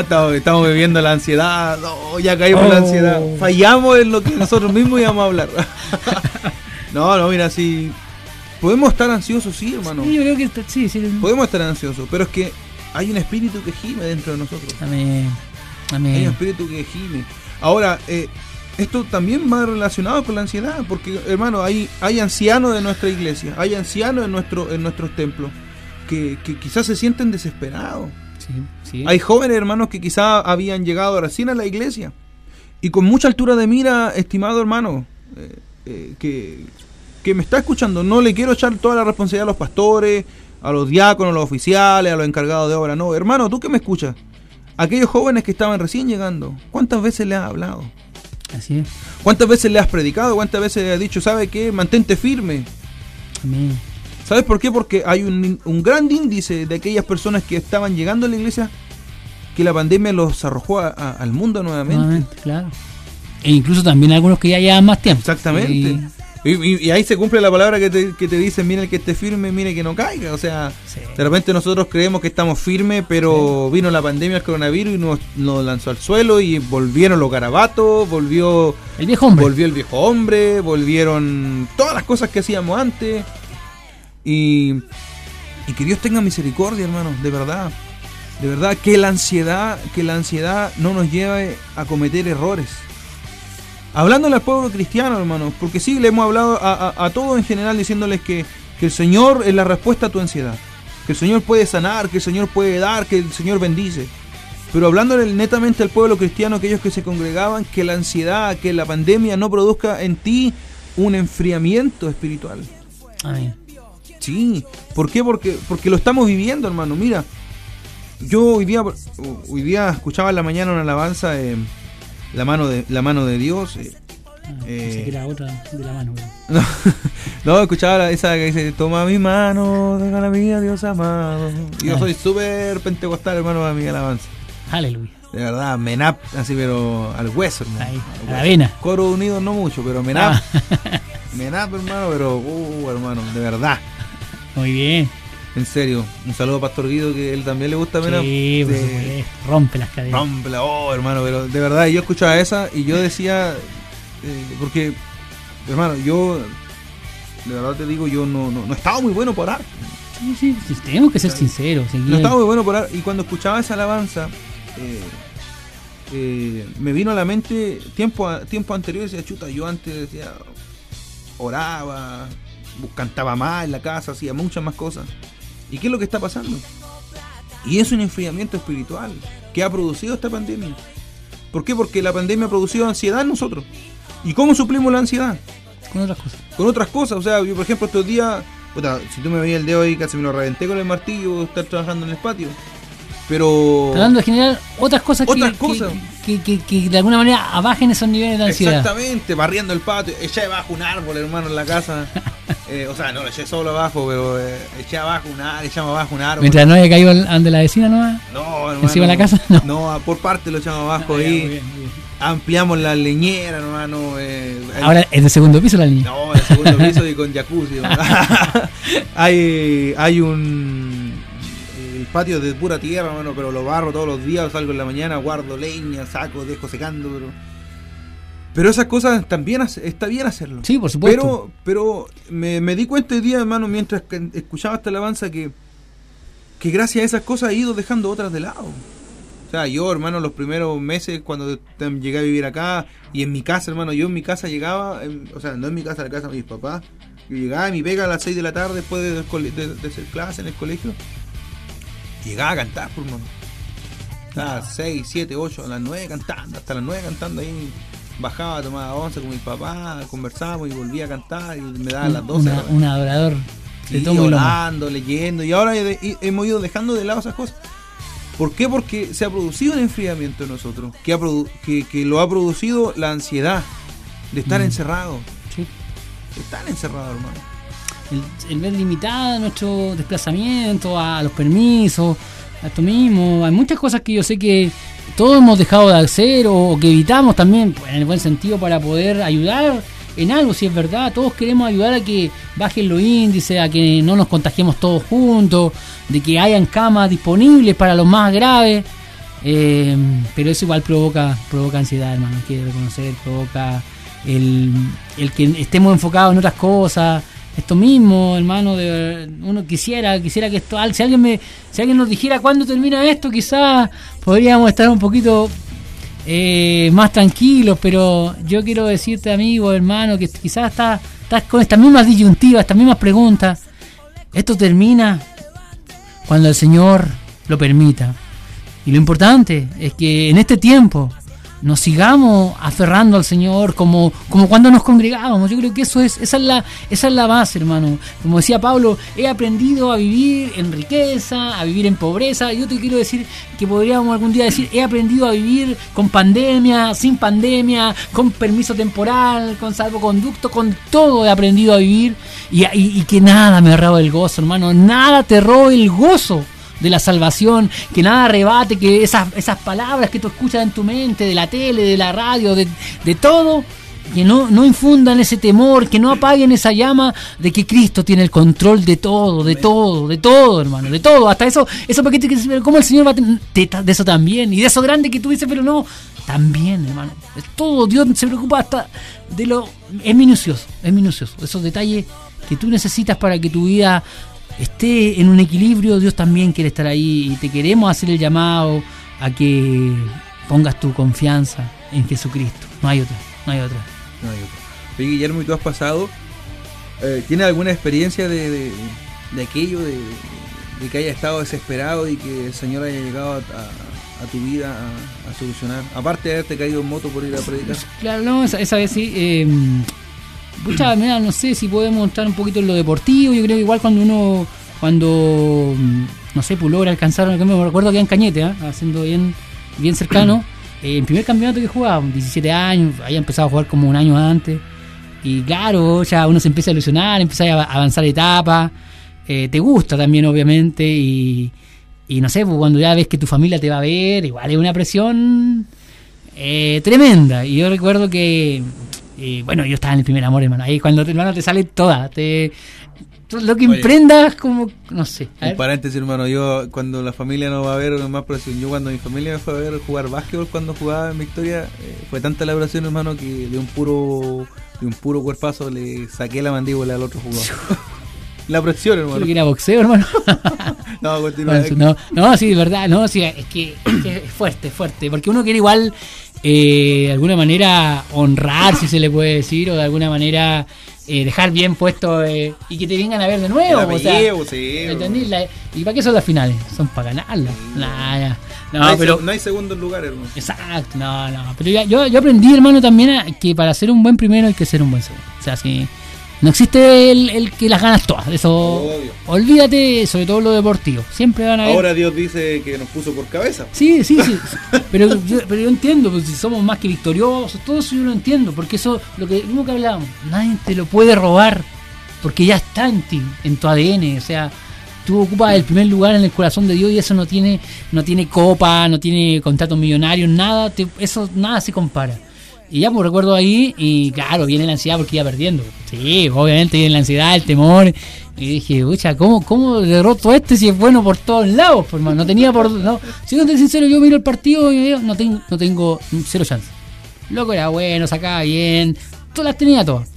Estamos, estamos viviendo la ansiedad. Ya caímos en la ansiedad. Oh. Fallamos en lo que nosotros mismos íbamos a hablar. *laughs* no, no, mira, sí. Podemos estar ansiosos, sí, hermano. Sí, yo creo que sí, sí. Podemos estar ansiosos, pero es que hay un espíritu que gime dentro de nosotros. Amén. Amén. Hay un espíritu que gime. Ahora, eh, esto también va relacionado con la ansiedad, porque, hermano, hay, hay ancianos de nuestra iglesia, hay ancianos en, nuestro, en nuestros templos que, quizás se sienten desesperados. Hay jóvenes hermanos que quizás habían llegado recién a la iglesia y con mucha altura de mira, estimado hermano, eh, eh, que, que me está escuchando, no le quiero echar toda la responsabilidad a los pastores, a los diáconos, a los oficiales, a los encargados de obra. No, hermano, tú que me escuchas, aquellos jóvenes que estaban recién llegando, ¿cuántas veces le has hablado? Así es. ¿Cuántas veces le has predicado? ¿Cuántas veces le has dicho, sabe qué? Mantente firme. Amén. ¿Sabes por qué? Porque hay un, gran índice de aquellas personas que estaban llegando a la iglesia que la pandemia los arrojó al mundo nuevamente. claro. E incluso también algunos que ya llevan más tiempo. Exactamente. Y, ahí se cumple la palabra que te, que te dice, mire que esté firme, mire que no caiga. O sea, de repente nosotros creemos que estamos firmes, pero vino la pandemia, el coronavirus y nos, nos, lanzó al suelo y volvieron los garabatos, volvió el viejo hombre. Volvió el viejo hombre, volvieron todas las cosas que hacíamos antes. Y, que Dios tenga misericordia, hermano, de verdad. De verdad, que la ansiedad, que la ansiedad no nos lleve a cometer errores. Hablándole al pueblo cristiano, hermano, porque sí, le hemos hablado a, todos en general diciéndoles que, que, el Señor es la respuesta a tu ansiedad. Que el Señor puede sanar, que el Señor puede dar, que el Señor bendice. Pero hablándole netamente al pueblo cristiano, aquellos que se congregaban, que la ansiedad, que la pandemia no produzca en ti un enfriamiento espiritual. Amén. Sí, ¿por qué? Porque, porque lo estamos viviendo, hermano. Mira, yo hoy día, hoy día escuchaba en la mañana una alabanza de la mano de la mano de Dios. Eh, ah, eh, que era otra de la mano. *laughs* No, escuchaba esa que dice, toma mi mano, deja la mía, Dios amado. Yo ah. soy súper pentecostal, hermano, a mi alabanza. Aleluya. De verdad, menap, así, pero al hueso, hermano. Ahí, a la vena. Coro unido no mucho, pero menap. Ah. menap, hermano, pero, uh, hermano, de verdad. Muy bien. En serio, un saludo a Pastor Guido que él también le gusta menos. Sí, rompe las cadenas. Rompe la, oh hermano, pero de verdad yo escuchaba esa y yo decía, eh, porque, hermano, yo, de verdad te digo, yo no, no, no estaba muy bueno por arte. Sí, sí, tenemos que ser sinceros. No estaba muy bueno por arte. Y cuando escuchaba esa alabanza, eh, eh, me vino a la mente tiempo, tiempo anterior, decía, chuta, yo antes decía, oraba, cantaba más en la casa, hacía muchas más cosas. ¿Y qué es lo que está pasando? Y es un enfriamiento espiritual que ha producido esta pandemia. ¿Por qué? Porque la pandemia ha producido ansiedad en nosotros. ¿Y cómo suplimos la ansiedad? Con otras cosas. Con otras cosas. O sea, yo por ejemplo estos días, si tú me veías el dedo ahí, casi me lo reventé con el martillo, estar trabajando en el patio. Pero. Tratando de generar otras cosas, otras que, cosas. Que, que, de alguna manera abajen esos niveles de ansiedad. Exactamente, barriendo el patio. Eché abajo un árbol, hermano, en la casa. *laughs* eh, o sea, no lo eché solo abajo, pero eh, eché abajo un árbol, echamos abajo un árbol. Mientras no haya caído ante la vecina, ¿no? No, hermano. Encima de la casa, no. No, por parte lo echamos abajo ah, ahí. Ampliamos la leñera, hermano. Eh, Ahora es de segundo piso la leñera. No, de segundo *laughs* piso y con jacuzzi. *laughs* hay, hay un patio de pura tierra, hermano, pero lo barro todos los días, salgo en la mañana, guardo leña, saco, dejo secando, pero... Pero esas cosas también está bien hacerlo. Sí, por supuesto. Pero, pero me, di cuenta hoy día, hermano, mientras escuchaba esta alabanza, que, que gracias a esas cosas he ido dejando otras de lado. O sea, yo, hermano, los primeros meses cuando llegué a vivir acá y en mi casa, hermano, yo en mi casa llegaba, o sea, no en mi casa, en la casa de mis papás, yo llegaba a mi pega a las 6 de la tarde después de, hacer clase en el colegio, llegaba a cantar, por hermano. Estaba 6, 7, 8, a las 9 cantando, hasta las 9 cantando ahí bajaba, tomaba once con mi papá, conversábamos y volvía a cantar y me daba las 12. un adorador de todo orando, leyendo y ahora hemos ido dejando de lado esas cosas. ¿Por qué? Porque se ha producido un enfriamiento en nosotros, que, ha que, lo ha producido la ansiedad de estar mm. encerrado. Sí. estar encerrado, hermano. El, ver limitada nuestro desplazamiento, a los permisos, a esto mismo. Hay muchas cosas que yo sé que todos hemos dejado de hacer o, que evitamos también, en el buen sentido, para poder ayudar en algo, si es verdad. Todos queremos ayudar a que bajen los índices, a que no nos contagiemos todos juntos, de que hayan camas disponibles para los más graves. Eh, pero eso igual provoca, provoca ansiedad, hermano, hay que reconocer, provoca el, el que estemos enfocados en otras cosas, esto mismo, hermano, de, uno quisiera, quisiera que esto, si alguien me, si alguien nos dijera cuándo termina esto, quizás podríamos estar un poquito eh, más tranquilos, pero yo quiero decirte, amigo, hermano, que quizás estás, estás con estas mismas disyuntivas, estas mismas preguntas. Esto termina cuando el Señor lo permita. Y lo importante es que en este tiempo nos sigamos aferrando al Señor como, como cuando nos congregábamos. Yo creo que eso es, esa es la, esa es la base, hermano. Como decía Pablo, he aprendido a vivir en riqueza, a vivir en pobreza. Yo te quiero decir que podríamos algún día decir, he aprendido a vivir con pandemia, sin pandemia, con permiso temporal, con salvoconducto, con todo he aprendido a vivir y, y, que nada me roba el gozo, hermano. Nada te roba el gozo de la salvación, que nada rebate, que esas, esas palabras que tú escuchas en tu mente, de la tele, de la radio, de, todo, que no, no infundan ese temor, que no apaguen esa llama de que Cristo tiene el control de todo, de todo, de todo, hermano, de todo, hasta eso, eso porque como el Señor va a tener de eso también, y de eso grande que tú dices, pero no, también, hermano, es todo, Dios se preocupa hasta de lo, es minucioso, es minucioso, esos detalles que tú necesitas para que tu vida esté en un equilibrio, Dios también quiere estar ahí y te queremos hacer el llamado a que pongas tu confianza en Jesucristo. No hay otra, no hay otra. No hay otra. Guillermo, ¿y tú has pasado? Eh, ¿Tienes alguna experiencia de, aquello, de, que haya estado desesperado y que el Señor haya llegado a, tu vida a, solucionar? Aparte de haberte caído en moto por ir a predicar. Claro, no, esa, vez sí. Eh, Pucha, mira, no sé si podemos entrar un poquito en lo deportivo. Yo creo que igual cuando uno, cuando, mm, no sé, pues logra alcanzar, me recuerdo que en Cañete, ¿eh? haciendo bien, bien cercano. *clears throat* Eh, en primer campeonato que jugaba, 17 años, había empezado a jugar como un año antes. Y claro, ya uno se empieza a ilusionar, empieza a avanzar etapas. Eh, te gusta también, obviamente. Y, y no sé, pues cuando ya ves que tu familia te va a ver, igual es una presión tremenda. Y yo recuerdo que bueno, yo estaba en el primer amor, hermano. Ahí cuando hermano te sale toda, te lo que emprendas como no sé un paréntesis hermano yo cuando la familia no va a ver más presión yo cuando mi familia me fue a ver jugar básquetbol cuando jugaba en Victoria eh, fue tanta la presión hermano que de un puro de un puro cuerpazo le saqué la mandíbula al otro jugador. *laughs* La presión hermano. Que era boxeo hermano. *laughs* No continúa. *laughs* No, no sí de verdad no sí es que, es que es fuerte fuerte porque uno quiere igual eh, de alguna manera honrar, si se le puede decir, o de alguna manera eh, dejar bien puesto eh, y que te vengan a ver de nuevo. O ¿Y para qué son las finales? Son para ganarlas. no, hay pero, no hay segundo lugar, hermano. Exacto, no, no. Pero yo, yo aprendí, hermano, también que para ser un buen primero hay que ser un buen segundo. O sea, si no existe el, que las ganas todas. Eso. Olvídate, sobre todo lo deportivo. Siempre van a ver. Ahora Dios dice que nos puso por cabeza. Sí, sí, sí. *laughs* pero, yo, pero yo entiendo, pues, si somos más que victoriosos, todo eso yo lo entiendo. Porque eso, lo que mismo que hablábamos, nadie te lo puede robar. Porque ya está en ti, en tu ADN. O sea, tú ocupas el primer lugar en el corazón de Dios y eso no tiene, no tiene copa, no tiene contratos millonarios, nada. eso nada se compara. Y ya, pues recuerdo ahí, y claro, viene la ansiedad porque iba perdiendo. Sí, obviamente viene la ansiedad, el temor. Y dije, pucha, ¿cómo, ¿cómo derroto este si es bueno por todos lados? Pues, no tenía por. No, siendo sincero, yo miro el partido y no tengo, no tengo cero chance. Loco era bueno, sacaba bien, todas las tenía todas.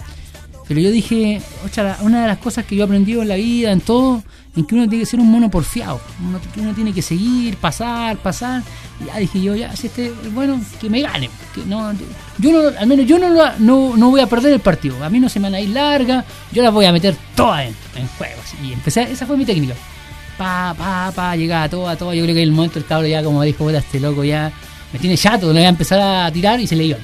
Pero yo dije, ocha, una de las cosas que yo he aprendido en la vida, en todo, en que uno tiene que ser un mono porfiado. Uno, uno tiene que seguir, pasar, pasar. Ya dije yo, ya, si este bueno, que me gane. Que no, yo no, al menos yo no, no, no voy a perder el partido. A mí no se me van a ir larga, yo las voy a meter todas en, en juego. Y empecé, esa fue mi técnica. Pa, pa, pa, llegaba toda, toda. Yo creo que en el momento el cabro ya como dijo, este loco ya me tiene chato, le voy a empezar a tirar y se le iba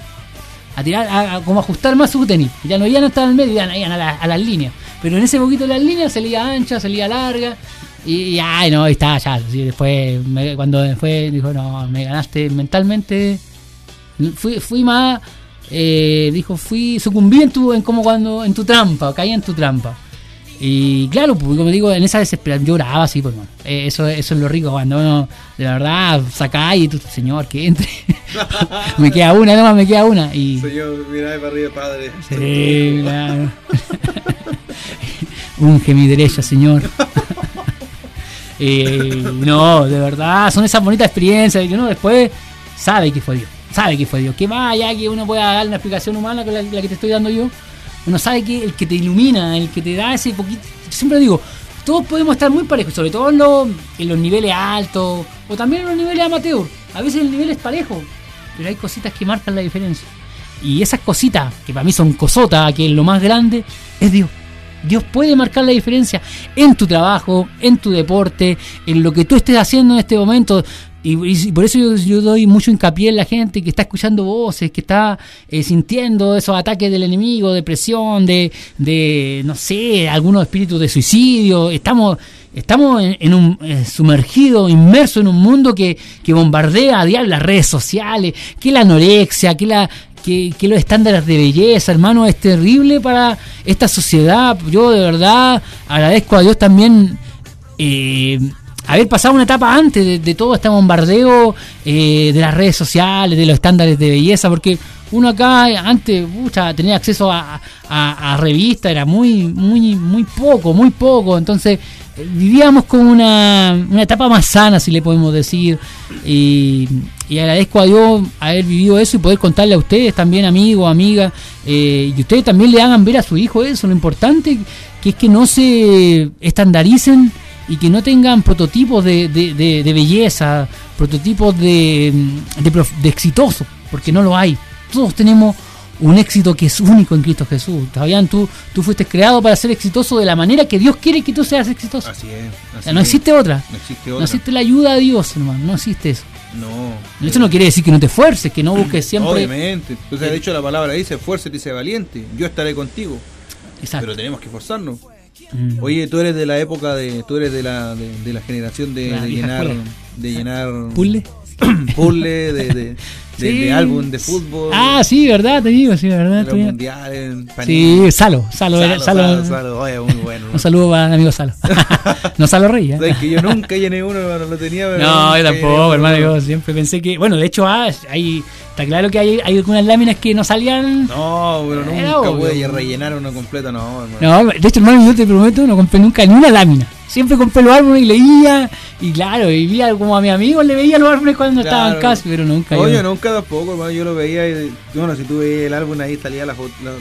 a tirar, a, como ajustar más su tenis. Ya no, ya no estaba en el medio, ya iban a, las líneas. Pero en ese poquito de las líneas se ancha, se larga. Y, ay, no, y estaba ya. después, cuando fue, dijo, no, me ganaste mentalmente. Fui, fui más, eh, dijo, fui, sucumbí en tu, en como cuando, en tu trampa, caí en tu trampa. Y claro, pues, como digo, en esa desesperación lloraba así, pues, eh, eso, eso es lo rico, cuando uno de verdad saca y tú, señor, que entre. *laughs* me queda una, nomás me queda una. Y... Señor, mira para arriba, padre. Sí, claro. *laughs* Unge mi derecha, señor. *laughs* eh, no, de verdad, son esas bonitas experiencias que uno después sabe que fue Dios. Sabe que fue Dios. Que vaya que uno pueda dar una explicación humana que la, que te estoy dando yo uno sabe que el que te ilumina, el que te da ese poquito. Siempre digo, todos podemos estar muy parejos, sobre todo en, los niveles altos o también en los niveles amateur. A veces el nivel es parejo, pero hay cositas que marcan la diferencia. Y esas cositas, que para mí son cosotas, que es lo más grande, es Dios. Dios puede marcar la diferencia en tu trabajo, en tu deporte, en lo que tú estés haciendo en este momento. Y, por eso yo, doy mucho hincapié en la gente que está escuchando voces, que está eh, sintiendo esos ataques del enemigo, depresión, de, de, no sé, algunos espíritus de suicidio. Estamos, estamos en, un eh, sumergido, inmerso en un mundo que, que bombardea a diario las redes sociales, que la anorexia, que la que, los estándares de belleza, hermano, es terrible para esta sociedad. Yo de verdad agradezco a Dios también eh, haber pasado una etapa antes de, todo este bombardeo eh, de las redes sociales, de los estándares de belleza, porque uno acá antes tenía acceso a, revistas, era muy, muy, muy poco, muy poco, entonces vivíamos con una, una etapa más sana, si le podemos decir, y, agradezco a Dios haber vivido eso y poder contarle a ustedes también, amigos, amigas, eh, y ustedes también le hagan ver a su hijo eso, lo importante que es que no se estandaricen y que no tengan prototipos de, de, belleza, prototipos de, de, exitoso, porque no lo hay. Todos tenemos un éxito que es único en Cristo Jesús. Todavía tú, tú fuiste creado para ser exitoso de la manera que Dios quiere que tú seas exitoso. Así es. no existe otra. No existe otra. No existe la ayuda de Dios, hermano. No existe eso. No. Eso no quiere decir que no te esfuerces, que no busques siempre. Obviamente. Pues de hecho la palabra dice, esfuérzate y sé valiente. Yo estaré contigo. Exacto. Pero tenemos que esforzarnos. Mm. Oye, tú eres de la época de, tú eres de la, de, la generación de, llenar, de llenar puzzle, *coughs* puzzle de, de, álbum de fútbol. Ah, sí, verdad, te digo, sí, verdad. Los mundiales, Sí, Salo, Salo, Salo, Salo, Salo, oye, muy bueno. Un saludo para el amigo Salo. *laughs* no Salo Rey, ¿eh? que yo nunca llené uno, no lo tenía. Pero no, yo tampoco, hermano, yo siempre pensé que, bueno, de hecho, ah, hay Está claro que hay, hay algunas láminas que no salían. No, pero nunca pude rellenar uno completo, no, hermano. No, de hecho, hermano, yo te prometo, no compré nunca ni una lámina. Siempre compré los álbumes y leía. Y claro, vivía como a mi amigo le veía los álbumes cuando estaba en casa, pero nunca. Oye, yo nunca tampoco, hermano. Yo lo veía y, bueno, si tú veías el álbum ahí salía la,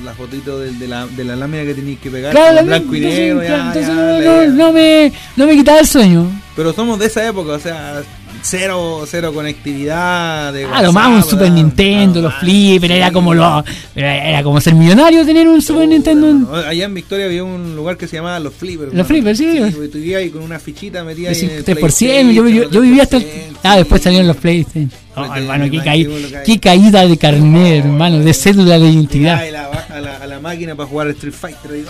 la, fotito de, la, de la lámina que tenías que pegar. Claro, blanco y negro. Entonces, no, no, me, no me quitaba el sueño. Pero somos de esa época, o sea, cero, cero conectividad. De ah, lo más un Super Nintendo, los flippers, era como lo, era como ser millonario tener un Super Nintendo. allá en Victoria había un lugar que se llamaba Los Flippers. Los Flippers, sí. sí tú ahí con una fichita metida ahí. 3%, yo, yo, yo, vivía hasta. ah, después salieron los PlayStation. Oh, hermano, qué, caída, qué caída de carnet, hermano, de cédula de identidad. A la, a la, máquina para jugar Street Fighter. Y,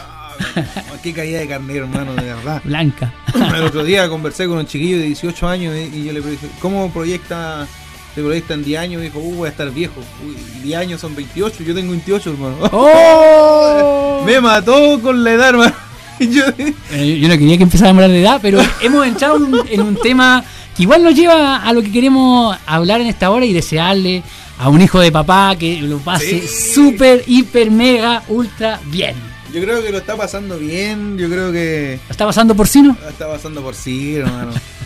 Qué caída de carnero, hermano, de verdad. *laughs* Blanca. El otro día conversé con un chiquillo de 18 años y yo le dije, ¿cómo proyecta? Se proyecta en 10 años, dijo, uh, voy a estar viejo. Uy, 10 años son 28, yo tengo 28, hermano. *laughs* ¡Oh! Me mató con la edad, hermano. *laughs* Yo, yo no quería que empezara a hablar de edad, pero hemos entrado en un tema que igual nos lleva a lo que queremos hablar en esta hora y desearle a un hijo de papá que lo pase súper, hiper, mega, ultra bien. Yo creo que lo está pasando bien, yo creo que... ¿Lo está pasando por sí, no? Está pasando por sí, hermano. *laughs*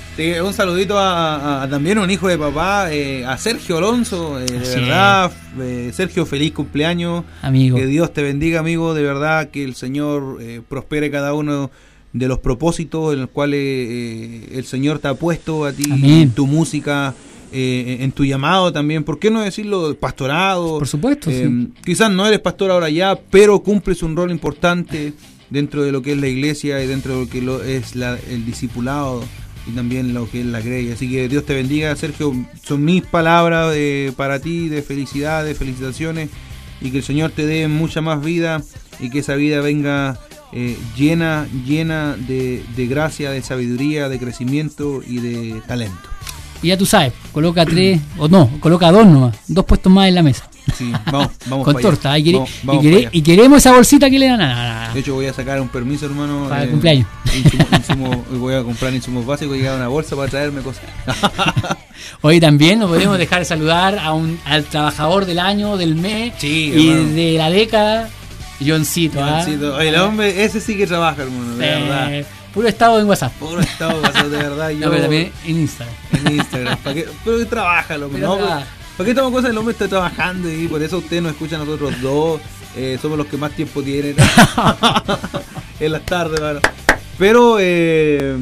un saludito a, también un hijo de papá, eh, a Sergio Alonso, eh, de verdad, eh, Sergio, feliz cumpleaños. Amigo. Que Dios te bendiga, amigo, de verdad, que el Señor prospere cada uno de los propósitos en los cuales el Señor te ha puesto a ti, en tu música, en tu llamado también, ¿por qué no decirlo? Pastorado. Por supuesto. Quizás no eres pastor ahora ya, pero cumples un rol importante dentro de lo que es la iglesia y dentro de lo que lo es el discipulado y también lo que es la Grey. Así que Dios te bendiga, Sergio. Son mis palabras para ti de felicidad, de felicitaciones y que el Señor te dé mucha más vida y que esa vida venga eh, llena, llena de, de gracia, de sabiduría, de crecimiento y de talento. Y ya tú sabes, coloca tres, o no, coloca dos nomás, dos puestos más en la mesa. Sí, vamos, *laughs* vamos Con torta. Y, y, queremos esa bolsita que le dan. De hecho, voy a sacar un permiso, hermano. Para el cumpleaños. *laughs* voy a comprar insumos básicos y llegar a una bolsa para traerme cosas. *laughs* Hoy también nos podemos dejar de saludar a un, al trabajador del año, del mes y de la década, Johncito. ¿ah? Oye, el hombre, ese sí que trabaja, hermano, de verdad. Puro estado en WhatsApp. Puro estado en WhatsApp, de verdad. Yo, *laughs* no, pero también en Instagram. En Instagram. ¿Para qué? Pero trabaja, lo no, ¿Para qué estamos cosas? El hombre está trabajando y por eso usted nos escucha a nosotros dos. Eh, somos los que más tiempo tienen *laughs* *laughs* en las tardes, mano. Pero eh,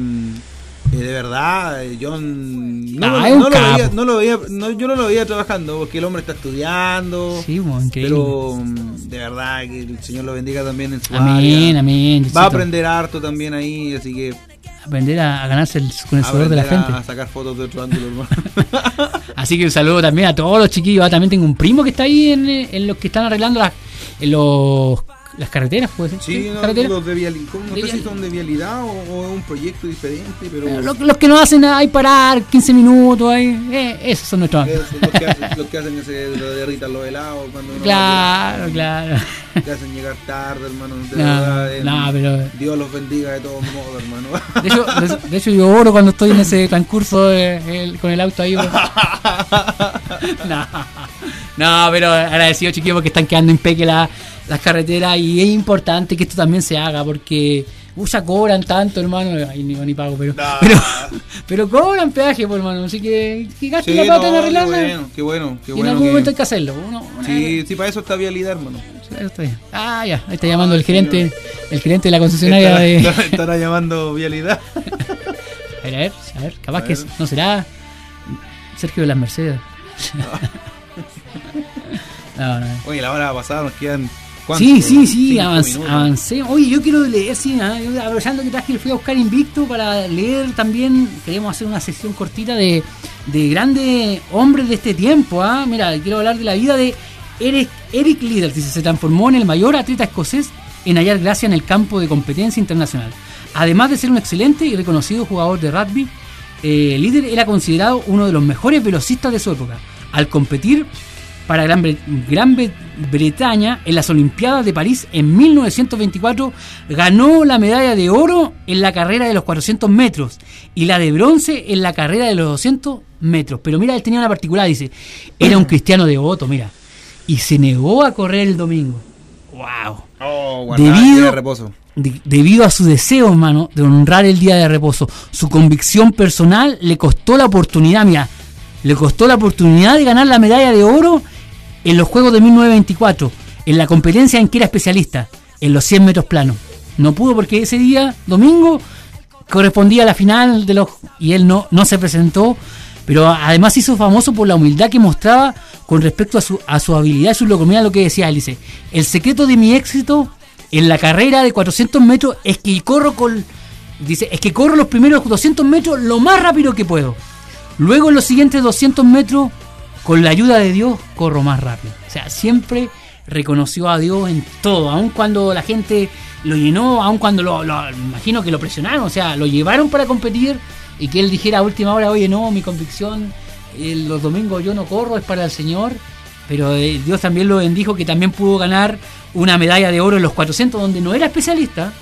eh, de verdad, yo no, lo, veía, no lo veía yo no lo veía trabajando porque el hombre está estudiando. Sí, bueno, pero mm, de verdad que el Señor lo bendiga también en su amén, Amén, Va a aprender harto también ahí, así que aprender a, ganarse con el sudor de la gente. A sacar fotos de otro ángulo, hermano. *laughs* Así que un saludo también a todos los chiquillos. Ah, también tengo un primo que está ahí en, en los que están arreglando las, en los las carreteras, puede ser. Sí, no, los de vialidad, no sé si son de vialidad o, un proyecto diferente, pero... Eh, los, que no hacen ahí parar 15 minutos, ahí, eh, esos son nuestros Esos, los, que hacen, los que hacen ese derritan los helados cuando uno Claro, claro. Que hacen llegar tarde, hermano. De no, verdad, no, pero... Dios los bendiga de todos modos, hermano. De hecho, de, hecho yo oro cuando estoy en ese transcurso con el auto ahí. *laughs* no, no, pero agradecido, chiquillos, porque están quedando impeque la las carreteras y es importante que esto también se haga porque ya cobran tanto, hermano. Ay, ni, ni pago, pero, pero, *laughs* pero, cobran peaje, pues, hermano. Así que, que gasten la plata en arreglarla. Qué bueno, qué bueno. Qué y en algún momento hay que hacerlo. Uno, sí, sí, para eso está vialidad, hermano. Ah, ya, ahí está llamando el gerente, el gerente de la concesionaria de. Estará *laughs* llamando vialidad. a ver, a ver, a ver, capaz que no será Sergio de las Mercedes. *laughs* no, no. Oye, la hora pasada nos quedan Sí, sí, sí, avancé. Oye, yo quiero leer, sí, ¿eh? aprovechando que traje, fui a buscar Invicto para leer también, queremos hacer una sesión cortita de, de grandes hombres de este tiempo. ¿ah? Mira, quiero hablar de la vida de Eric, Eric Liddell, dice, se transformó en el mayor atleta escocés en hallar gracia en el campo de competencia internacional. Además de ser un excelente y reconocido jugador de rugby, eh, Liddell era considerado uno de los mejores velocistas de su época. Al competir para Gran, Bretaña en las Olimpiadas de París en 1924 ganó la medalla de oro en la carrera de los 400 metros y la de bronce en la carrera de los 200 metros. Pero mira, él tenía una particular, dice, era un cristiano devoto, mira, y se negó a correr el domingo. ¡Wow! Oh, debido, de reposo. debido a su deseo, hermano, de honrar el día de reposo, su convicción personal le costó la oportunidad, mira, le costó la oportunidad de ganar la medalla de oro en los Juegos de 1924, en la competencia en que era especialista, en los 100 metros planos. No pudo porque ese día, domingo, correspondía a la final de los y él no, no se presentó, pero además hizo famoso por la humildad que mostraba con respecto a su, a su habilidad y su locomía, lo que decía él, dice, el secreto de mi éxito en la carrera de 400 metros es que corro con dice, es que corro los primeros 200 metros lo más rápido que puedo. Luego en los siguientes 200 metros con la ayuda de Dios corro más rápido. O sea, siempre reconoció a Dios en todo, aun cuando la gente lo llenó, aun cuando lo, imagino que lo presionaron, o sea, lo llevaron para competir y que él dijera a última hora, oye, no, mi convicción, los domingos yo no corro, es para el Señor, pero eh, Dios también lo bendijo que también pudo ganar una medalla de oro en los 400 donde no era especialista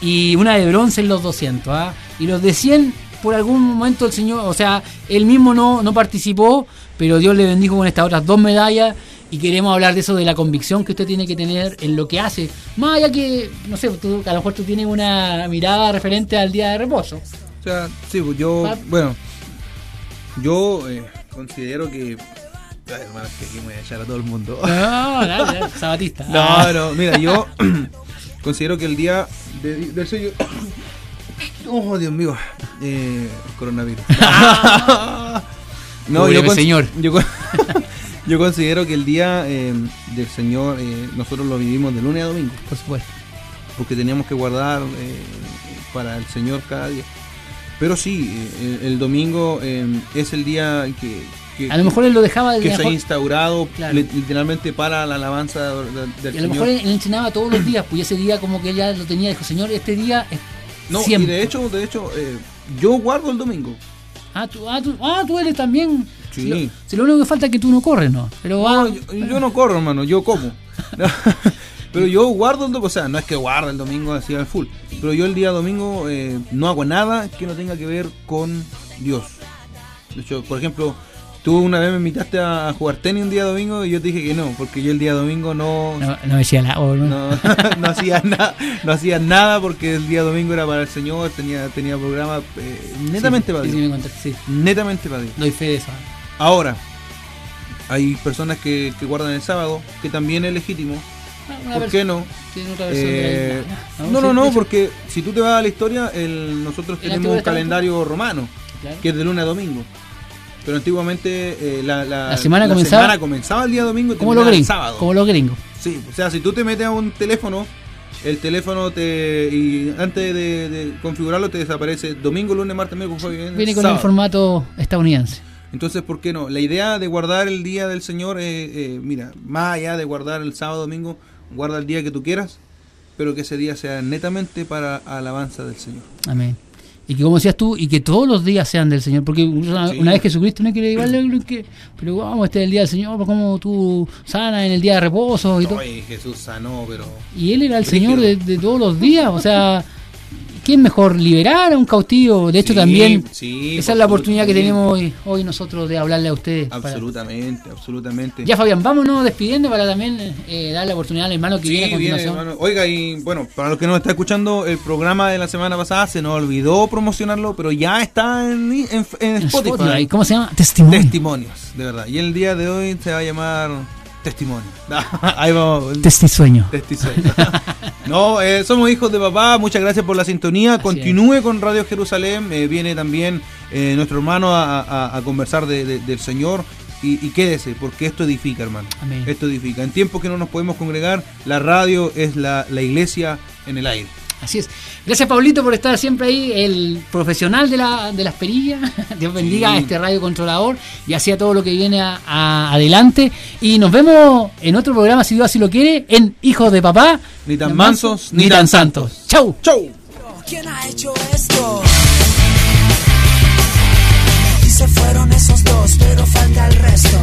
y una de bronce en los 200, ¿ah? y los de 100 por algún momento el Señor, o sea, él mismo no, no participó, pero Dios le bendijo con estas otras dos medallas y queremos hablar de eso, de la convicción que usted tiene que tener en lo que hace. Más allá que, no sé, a lo mejor tú tienes una mirada referente al día de reposo. sea, sí, pues yo, bueno, yo eh, considero que Ay, hermano, que aquí me voy a echar a todo el mundo. No, dale, *laughs* sabatista. No, no, mira, yo *clears throat* considero que el día del sello. *coughs* Oh, Dios mío. Eh, coronavirus. *laughs* *laughs* no, yo, señor. *laughs* Yo, considero que el día eh, del Señor eh, nosotros lo vivimos de lunes a domingo. Por supuesto. Porque teníamos que guardar eh, para el Señor cada día. Pero sí, el, domingo es el día que, a lo mejor él lo dejaba que se ha instaurado literalmente para la alabanza del, Señor. a lo mejor él, enseñaba todos los días, pues ese día como que él ya lo tenía, dijo, Señor, este día es no, y de hecho, de hecho, eh, yo guardo el domingo. Ah, tú, ah, tú, ah, tú eres también. Sí. Si lo, único que falta es que tú no corres, ¿no? Pero no, yo, no corro, hermano, yo como. *laughs* *laughs* pero yo guardo el domingo, o sea, no es que guarde el domingo así al full, pero yo el día domingo eh, no hago nada que no tenga que ver con Dios. De hecho, por ejemplo, Tú una vez me invitaste a jugar tenis un día domingo y yo te dije que no, porque yo el día domingo no. No, no decía nada, ¿no? No, *laughs* hacía nada, no hacía nada porque el día domingo era para el Señor, tenía, tenía programa eh, netamente para Dios. Sí, Netamente para Dios. Doy fe de eso. Ahora, hay personas que, que guardan el sábado, que también es legítimo. Ah, ¿Por qué no? Eh, no, no, no, porque si tú te vas a la historia, el, nosotros tenemos un calendario romano, que es de lunes a domingo. Pero antiguamente eh, la, semana, comenzaba, comenzaba el día domingo y como los gringos, sábado. Como los gringos. Sí, o sea, si tú te metes a un teléfono, el teléfono te y antes de, configurarlo te desaparece domingo, lunes, martes, miércoles, jueves, Viene con el formato estadounidense. Entonces, ¿por qué no? La idea de guardar el día del Señor, eh, mira, más allá de guardar el sábado, domingo, guarda el día que tú quieras, pero que ese día sea netamente para alabanza del Señor. Amén y que como decías tú, y que todos los días sean del Señor, porque una, vez Jesucristo no quiere igual que, pero vamos, este es el día del Señor, pues como tú sanas en el día de reposo y todo. Jesús sanó, pero... Y Él era el Señor de, de, todos los días, o sea, ¿Quién mejor liberar a un cautivo? De hecho, también esa es la oportunidad que tenemos hoy, nosotros de hablarle a ustedes. Absolutamente, absolutamente. Ya, Fabián, vámonos despidiendo para también eh, darle la oportunidad al hermano que viene a continuación. Oiga, y bueno, para los que no está escuchando, el programa de la semana pasada se nos olvidó promocionarlo, pero ya está en, Spotify. ¿Cómo se llama? Testimonios. Testimonios, de verdad. Y el día de hoy se va a llamar Testimonio. *laughs* Ahí vamos. Testisueño. Testisueño. *laughs* no, eh, somos hijos de papá. Muchas gracias por la sintonía. Continúe con Radio Jerusalén. Eh, viene también eh, nuestro hermano a, conversar del Señor. Y, quédese, porque esto edifica, hermano. Esto edifica. En tiempos que no nos podemos congregar, la radio es la, la iglesia en el aire. Así es. Gracias, Paulito, por estar siempre ahí, el profesional de, la, de las perillas. *laughs* Dios bendiga a este radio controlador y así a todo lo que viene adelante. Y nos vemos en otro programa, si Dios así lo quiere, en Hijos de Papá. Ni tan mansos, ni, tan, tan santos. Chau. Chau. ¿Quién ha hecho esto? Y se fueron esos dos, pero falta el resto.